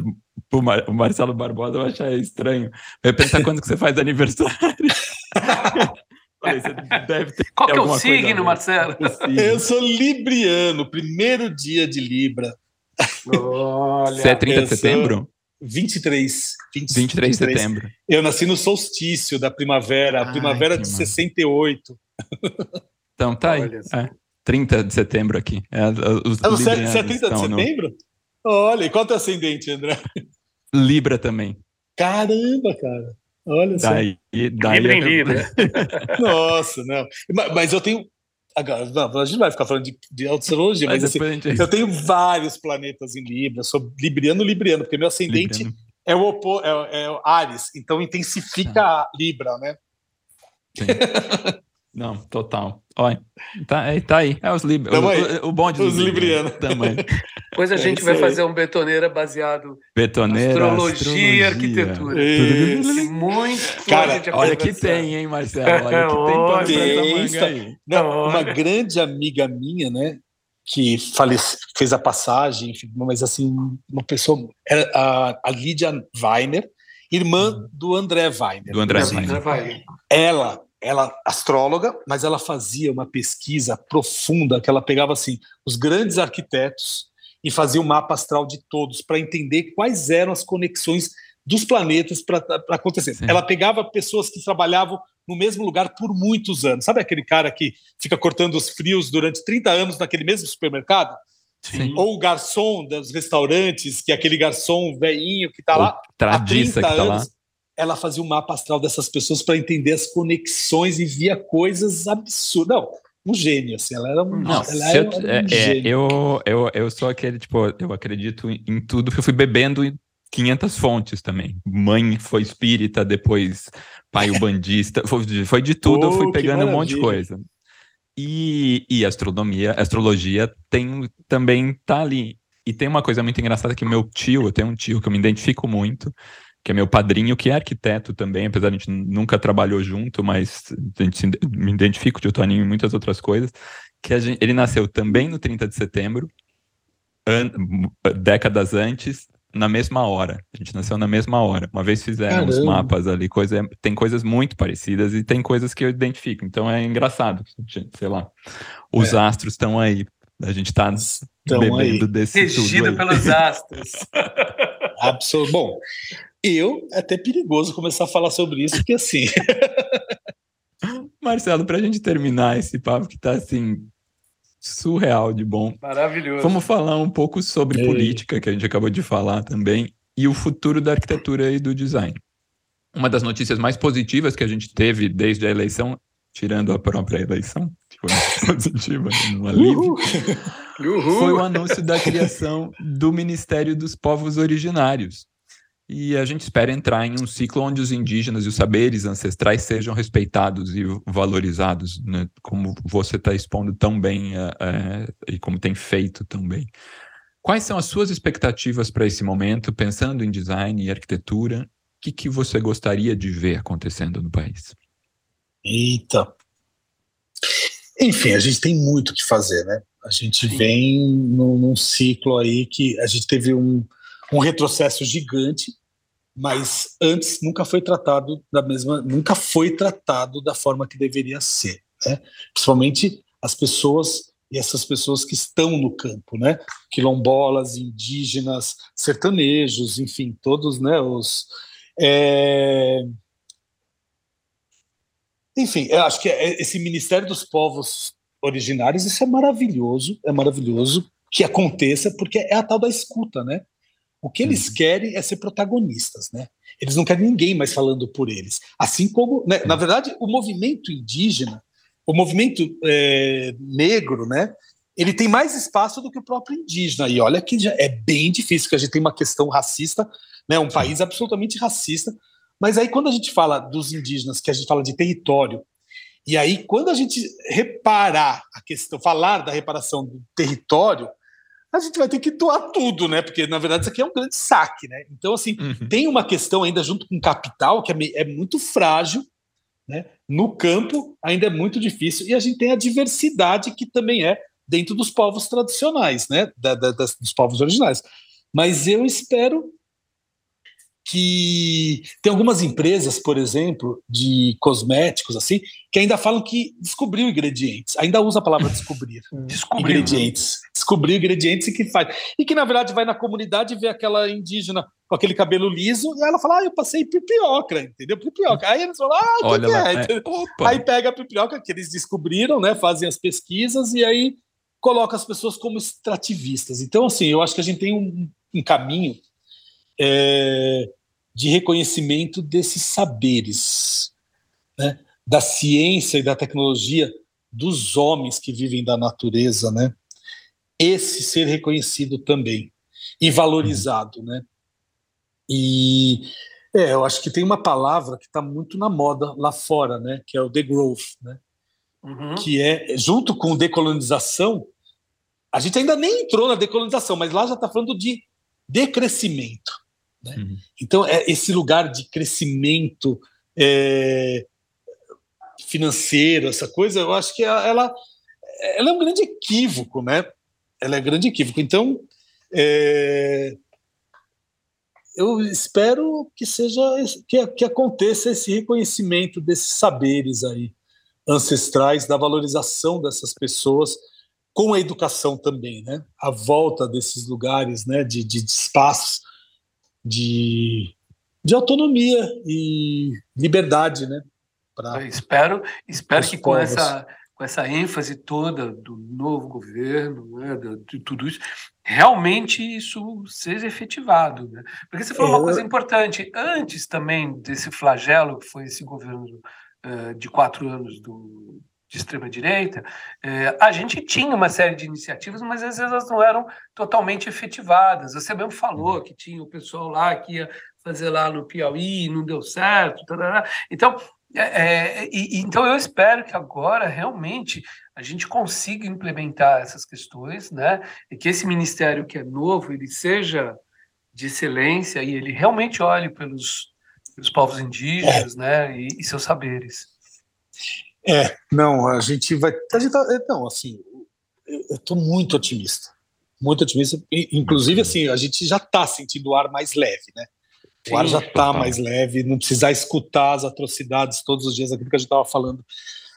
o, Mar, o Marcelo Barbosa, eu achei estranho. Eu ia pensar quando que você faz aniversário. Qual que é o signo, Marcelo? Eu sou libriano, primeiro dia de Libra. Olha, você é 30 de setembro? 23. 20, 23 de setembro. Eu nasci no solstício da primavera, a primavera de mano. 68. Então tá aí. É, 30 de setembro aqui. É, os ah, você, é 30 de setembro? No... Olha, e qual é o teu ascendente, André? Libra também. Caramba, cara. Olha daí, só. Daí Libra em Libra. Nossa, não. Mas eu tenho Agora, não, a gente vai ficar falando de, de astrologia, mas, mas assim, gente... eu tenho vários planetas em Libra, sou libriano libriano, porque meu ascendente libriano. é o opo, é, é Ares, então intensifica ah. a Libra, né? Não, total. Olha, tá, é, tá aí. É os Lib o, o, bonde dos Librianos. Também. Depois a é gente vai aí. fazer um betoneira baseado betoneira, astrologia, astrologia. e arquitetura. Isso. Muito Cara, olha que tem, hein, Marcelo? Olha que tem pra aí. Não, uma grande amiga minha, né, que falece, fez a passagem, enfim, mas assim, uma pessoa, era a, a Lídia Weiner, irmã uhum. do André Weiner. Do André Weiner. Ela ela astróloga, mas ela fazia uma pesquisa profunda que ela pegava assim os grandes arquitetos e fazia o um mapa astral de todos para entender quais eram as conexões dos planetas para acontecer. Sim. Ela pegava pessoas que trabalhavam no mesmo lugar por muitos anos. Sabe aquele cara que fica cortando os frios durante 30 anos naquele mesmo supermercado? Sim. Ou o garçom dos restaurantes, que é aquele garçom velhinho que está lá há 30 tá anos. Lá ela fazia um mapa astral dessas pessoas para entender as conexões e via coisas absurdas. Não, um gênio, assim, ela era um, Não, ela era eu, um é, é eu, eu, eu sou aquele, tipo, eu acredito em, tudo, eu fui bebendo em 500 fontes também. Mãe foi espírita, depois pai ubandista, foi, foi de tudo, oh, eu fui pegando um monte de coisa. E, e astronomia, astrologia tem também tá ali. E tem uma coisa muito engraçada que meu tio, eu tenho um tio que eu me identifico muito, que é meu padrinho, que é arquiteto também, apesar de a gente nunca trabalhou junto, mas a gente se, me identifico de Otoninho e muitas outras coisas, que gente, ele nasceu também no 30 de setembro, an, décadas antes, na mesma hora. A gente nasceu na mesma hora. Uma vez fizeram Caramba. os mapas ali, coisa, tem coisas muito parecidas e tem coisas que eu identifico. Então é engraçado, sei lá. Os é. astros estão aí. A gente está bebendo aí. desse Regido tudo pelos astros. Absoluto. Bom, eu é até perigoso começar a falar sobre isso, porque assim. Marcelo, para a gente terminar esse papo que está assim surreal de bom. Maravilhoso. Vamos falar um pouco sobre Ei. política, que a gente acabou de falar também, e o futuro da arquitetura e do design. Uma das notícias mais positivas que a gente teve desde a eleição, tirando a própria eleição, que foi positiva, no alívio, foi o anúncio da criação do Ministério dos Povos Originários, e a gente espera entrar em um ciclo onde os indígenas e os saberes ancestrais sejam respeitados e valorizados, né? como você está expondo tão bem é, é, e como tem feito tão bem. Quais são as suas expectativas para esse momento, pensando em design e arquitetura? O que, que você gostaria de ver acontecendo no país? Eita! Enfim, a gente tem muito o que fazer, né? A gente vem num, num ciclo aí que a gente teve um um retrocesso gigante, mas antes nunca foi tratado da mesma, nunca foi tratado da forma que deveria ser, né? Principalmente as pessoas e essas pessoas que estão no campo, né? Quilombolas, indígenas, sertanejos, enfim, todos, né? Os é... Enfim, eu acho que é, esse Ministério dos Povos Originários, isso é maravilhoso, é maravilhoso que aconteça, porque é a tal da escuta, né? O que eles uhum. querem é ser protagonistas, né? Eles não querem ninguém mais falando por eles. Assim como, né, na verdade, o movimento indígena, o movimento é, negro, né? Ele tem mais espaço do que o próprio indígena. E olha que já é bem difícil, que a gente tem uma questão racista, né? Um país absolutamente racista. Mas aí, quando a gente fala dos indígenas, que a gente fala de território, e aí, quando a gente reparar a questão, falar da reparação do território, a gente vai ter que doar tudo, né? Porque, na verdade, isso aqui é um grande saque, né? Então, assim, uhum. tem uma questão ainda junto com capital que é, é muito frágil, né? No campo ainda é muito difícil, e a gente tem a diversidade que também é dentro dos povos tradicionais, né? Da, da, das, dos povos originais. Mas eu espero que tem algumas empresas, por exemplo, de cosméticos assim, que ainda falam que descobriu ingredientes, ainda usa a palavra descobrir. descobriu. Ingredientes. Descobriu ingredientes e que faz. E que na verdade vai na comunidade e vê aquela indígena com aquele cabelo liso e ela fala: "Ah, eu passei pipioca", entendeu? Pipioca. Aí eles falam: "Ah, o que, que é?". é aí pega a pipioca que eles descobriram, né, fazem as pesquisas e aí coloca as pessoas como extrativistas. Então assim, eu acho que a gente tem um, um caminho é, de reconhecimento desses saberes, né? da ciência e da tecnologia dos homens que vivem da natureza, né? Esse ser reconhecido também e valorizado, né? E é, eu acho que tem uma palavra que está muito na moda lá fora, né? Que é o degrowth, né? Uhum. Que é junto com decolonização. A gente ainda nem entrou na decolonização, mas lá já está falando de decrescimento. Né? Uhum. Então, é esse lugar de crescimento é, financeiro, essa coisa, eu acho que ela, ela, é um grande equívoco, né? Ela é um grande equívoco. Então, é, eu espero que seja que, que aconteça esse reconhecimento desses saberes aí ancestrais, da valorização dessas pessoas com a educação também, né? A volta desses lugares, né? De, de, de espaços de, de autonomia e liberdade, né? Pra, espero espero que com essa com essa ênfase toda do novo governo, né, de, tudo isso, realmente isso seja efetivado. Né? Porque você falou é, uma coisa importante, antes também desse flagelo que foi esse governo uh, de quatro anos do, de extrema-direita, uh, a gente tinha uma série de iniciativas, mas às vezes elas não eram totalmente efetivadas. Você mesmo falou que tinha o pessoal lá que ia fazer lá no Piauí, não deu certo. Tarará. Então, é, é, e, então eu espero que agora realmente a gente consiga implementar essas questões, né? E que esse ministério que é novo ele seja de excelência e ele realmente olhe pelos, pelos povos indígenas, é. né? E, e, seus saberes. É, não, a gente vai, a gente tá, não, assim, eu estou muito otimista, muito otimista. Inclusive, assim, a gente já está sentindo o ar mais leve, né? O ar já está mais leve, não precisar escutar as atrocidades todos os dias, aquilo que a gente estava falando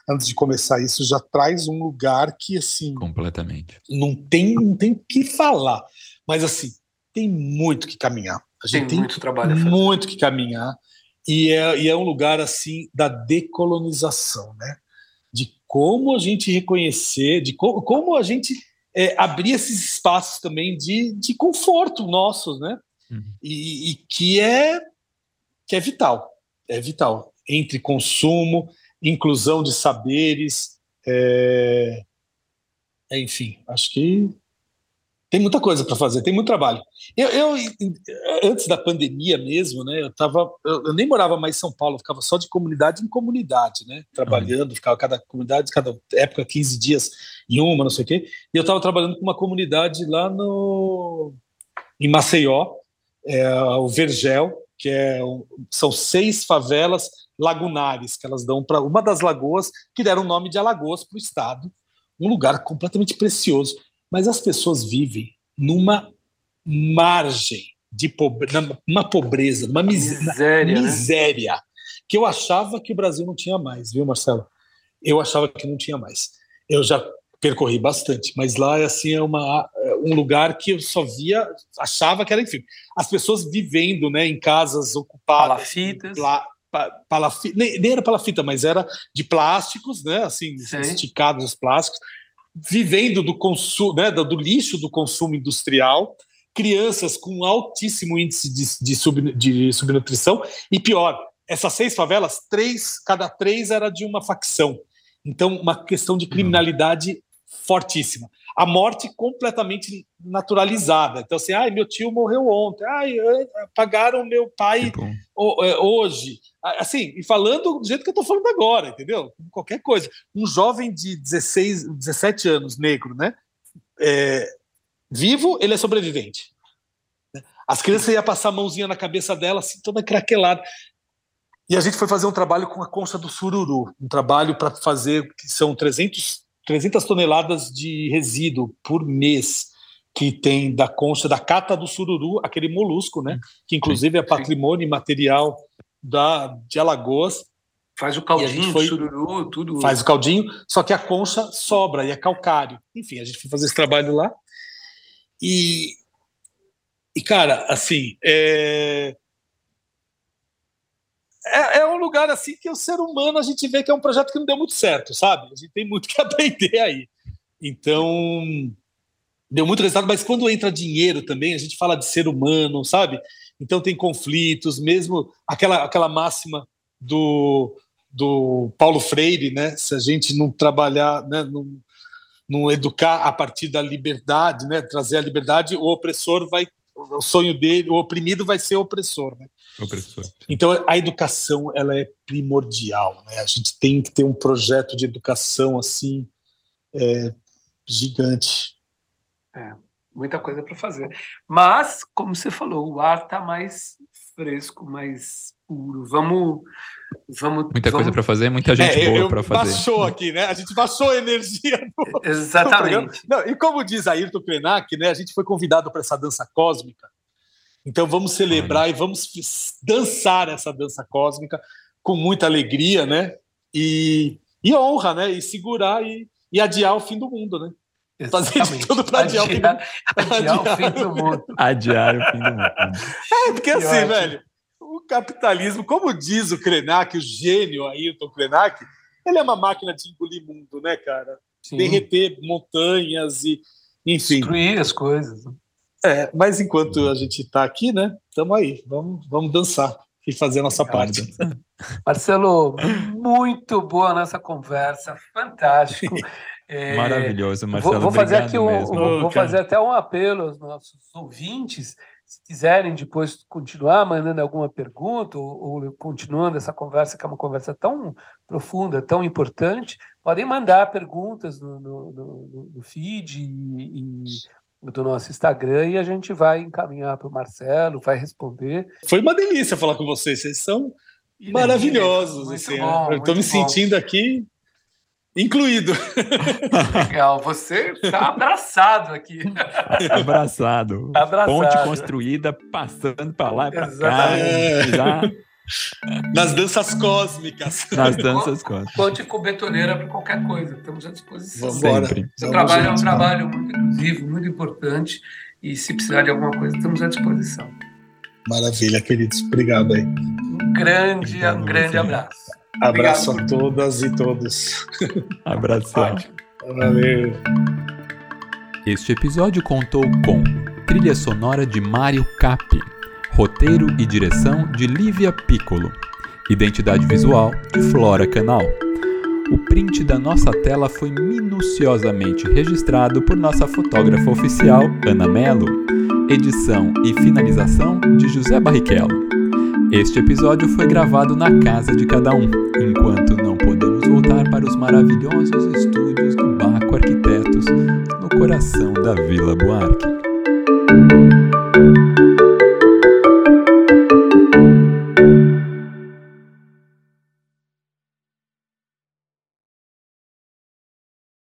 antes de começar isso, já traz um lugar que, assim. Completamente. Não tem não tem que falar. Mas, assim, tem muito que caminhar. A gente tem, tem muito trabalho Muito que caminhar. E é, e é um lugar, assim, da decolonização, né? De como a gente reconhecer, de co como a gente é, abrir esses espaços também de, de conforto nossos, né? uhum. e, e, que é que é vital, é vital entre consumo, inclusão de saberes, é, é, enfim, acho que tem muita coisa para fazer, tem muito trabalho. Eu, eu, antes da pandemia mesmo, né, eu tava, eu, nem morava mais em São Paulo, ficava só de comunidade em comunidade, né, trabalhando, ficava cada comunidade, cada época 15 dias em uma, não sei o quê. E eu estava trabalhando com uma comunidade lá no em Maceió, é, o Vergel, que é, são seis favelas lagunares que elas dão para uma das lagoas, que deram o nome de Alagoas para o estado, um lugar completamente precioso. Mas as pessoas vivem numa margem de pobreza, uma pobreza, uma miséria, miséria né? que eu achava que o Brasil não tinha mais, viu, Marcelo? Eu achava que não tinha mais. Eu já percorri bastante, mas lá assim é uma um lugar que eu só via, achava que era enfim, as pessoas vivendo, né, em casas ocupadas, palafitas, pla, pa, palafita, nem, nem, era palafita, mas era de plásticos, né, assim, Sim. esticados os plásticos, vivendo do consumo, né, do, lixo do consumo industrial, crianças com altíssimo índice de, de, sub, de subnutrição e pior, essas seis favelas, três, cada três era de uma facção. Então, uma questão de criminalidade fortíssima. A morte completamente naturalizada. Então, assim, ai, meu tio morreu ontem, ai, pagaram meu pai é, hoje. Assim, e falando do jeito que eu estou falando agora, entendeu? Qualquer coisa. Um jovem de 16, 17 anos, negro, né? É, vivo, ele é sobrevivente. As crianças iam passar a mãozinha na cabeça dela, assim, toda craquelada. E a gente foi fazer um trabalho com a concha do sururu, um trabalho para fazer que são 300 300 toneladas de resíduo por mês que tem da concha da cata do sururu, aquele molusco, né? Que inclusive é patrimônio imaterial da, de Alagoas. Faz o caldinho foi, sururu, tudo. Faz o caldinho, só que a concha sobra e é calcário. Enfim, a gente foi fazer esse trabalho lá. E, e cara, assim, é, é, é, um lugar assim que o ser humano a gente vê que é um projeto que não deu muito certo, sabe? A gente tem muito que aprender aí. Então, deu muito resultado, mas quando entra dinheiro também, a gente fala de ser humano, sabe? Então tem conflitos, mesmo aquela, aquela máxima do do Paulo Freire, né? Se a gente não trabalhar, né, não, não educar a partir da liberdade, né? Trazer a liberdade, o opressor vai, o sonho dele, o oprimido vai ser opressor, né? Opressor. Então a educação ela é primordial, né? A gente tem que ter um projeto de educação assim é, gigante. É, muita coisa para fazer. Mas, como você falou, o ar está mais fresco, mais puro. Vamos. vamos muita vamos... coisa para fazer, muita gente é, boa para fazer. Baixou aqui, né? A gente baixou a energia. No, Exatamente. No Não, e como diz Ayrton Krenak, né? A gente foi convidado para essa dança cósmica. Então vamos celebrar e vamos dançar essa dança cósmica com muita alegria, né? E, e honra, né? E segurar e, e adiar o fim do mundo, né? Fazer de tudo para adiar, adiar, adiar, o fim do mundo. Adiar o fim do mundo. É, porque que assim, velho, o capitalismo, como diz o Krenak, o gênio Ayrton Krenak, ele é uma máquina de engolir mundo, né, cara? Sim. Derreter montanhas e, enfim. Destruir as coisas. É, mas enquanto a gente está aqui, né, estamos aí, vamos, vamos dançar e fazer a nossa parte. Marcelo, muito boa a nossa conversa, fantástico. É, Maravilhoso, Marcelo. Vou, vou fazer aqui um, vou, vou fazer até um apelo aos nossos ouvintes, se quiserem depois continuar mandando alguma pergunta ou, ou, continuando essa conversa, que é uma conversa tão profunda, tão importante, podem mandar perguntas no, no, no, no feed e, e do nosso Instagram e a gente vai encaminhar para o Marcelo, vai responder. Foi uma delícia falar com vocês, vocês são maravilhosos. Assim, bom, eu estou me bom. sentindo aqui incluído. Legal, você está abraçado aqui. Abraçado. abraçado. Ponte construída, passando para lá e para cá. Já... Nas danças cósmicas. Nas danças cósmicas. Ponte com betoneira para qualquer coisa, estamos à disposição. Vamos Sempre. Seu trabalho é um trabalho muito inclusivo, muito importante, e se precisar de alguma coisa, estamos à disposição. Maravilha, queridos. Obrigado aí. Um grande, um grande abraço. Abraço Obrigado. a todas e todos. Abração. Valeu. Este episódio contou com trilha sonora de Mário Capi, roteiro e direção de Lívia Piccolo, identidade visual de Flora Canal. O print da nossa tela foi minuciosamente registrado por nossa fotógrafa oficial, Ana Melo. Edição e finalização de José Barrichello. Este episódio foi gravado na casa de cada um, enquanto não podemos voltar para os maravilhosos estúdios do Baco Arquitetos, no coração da Vila Buarque.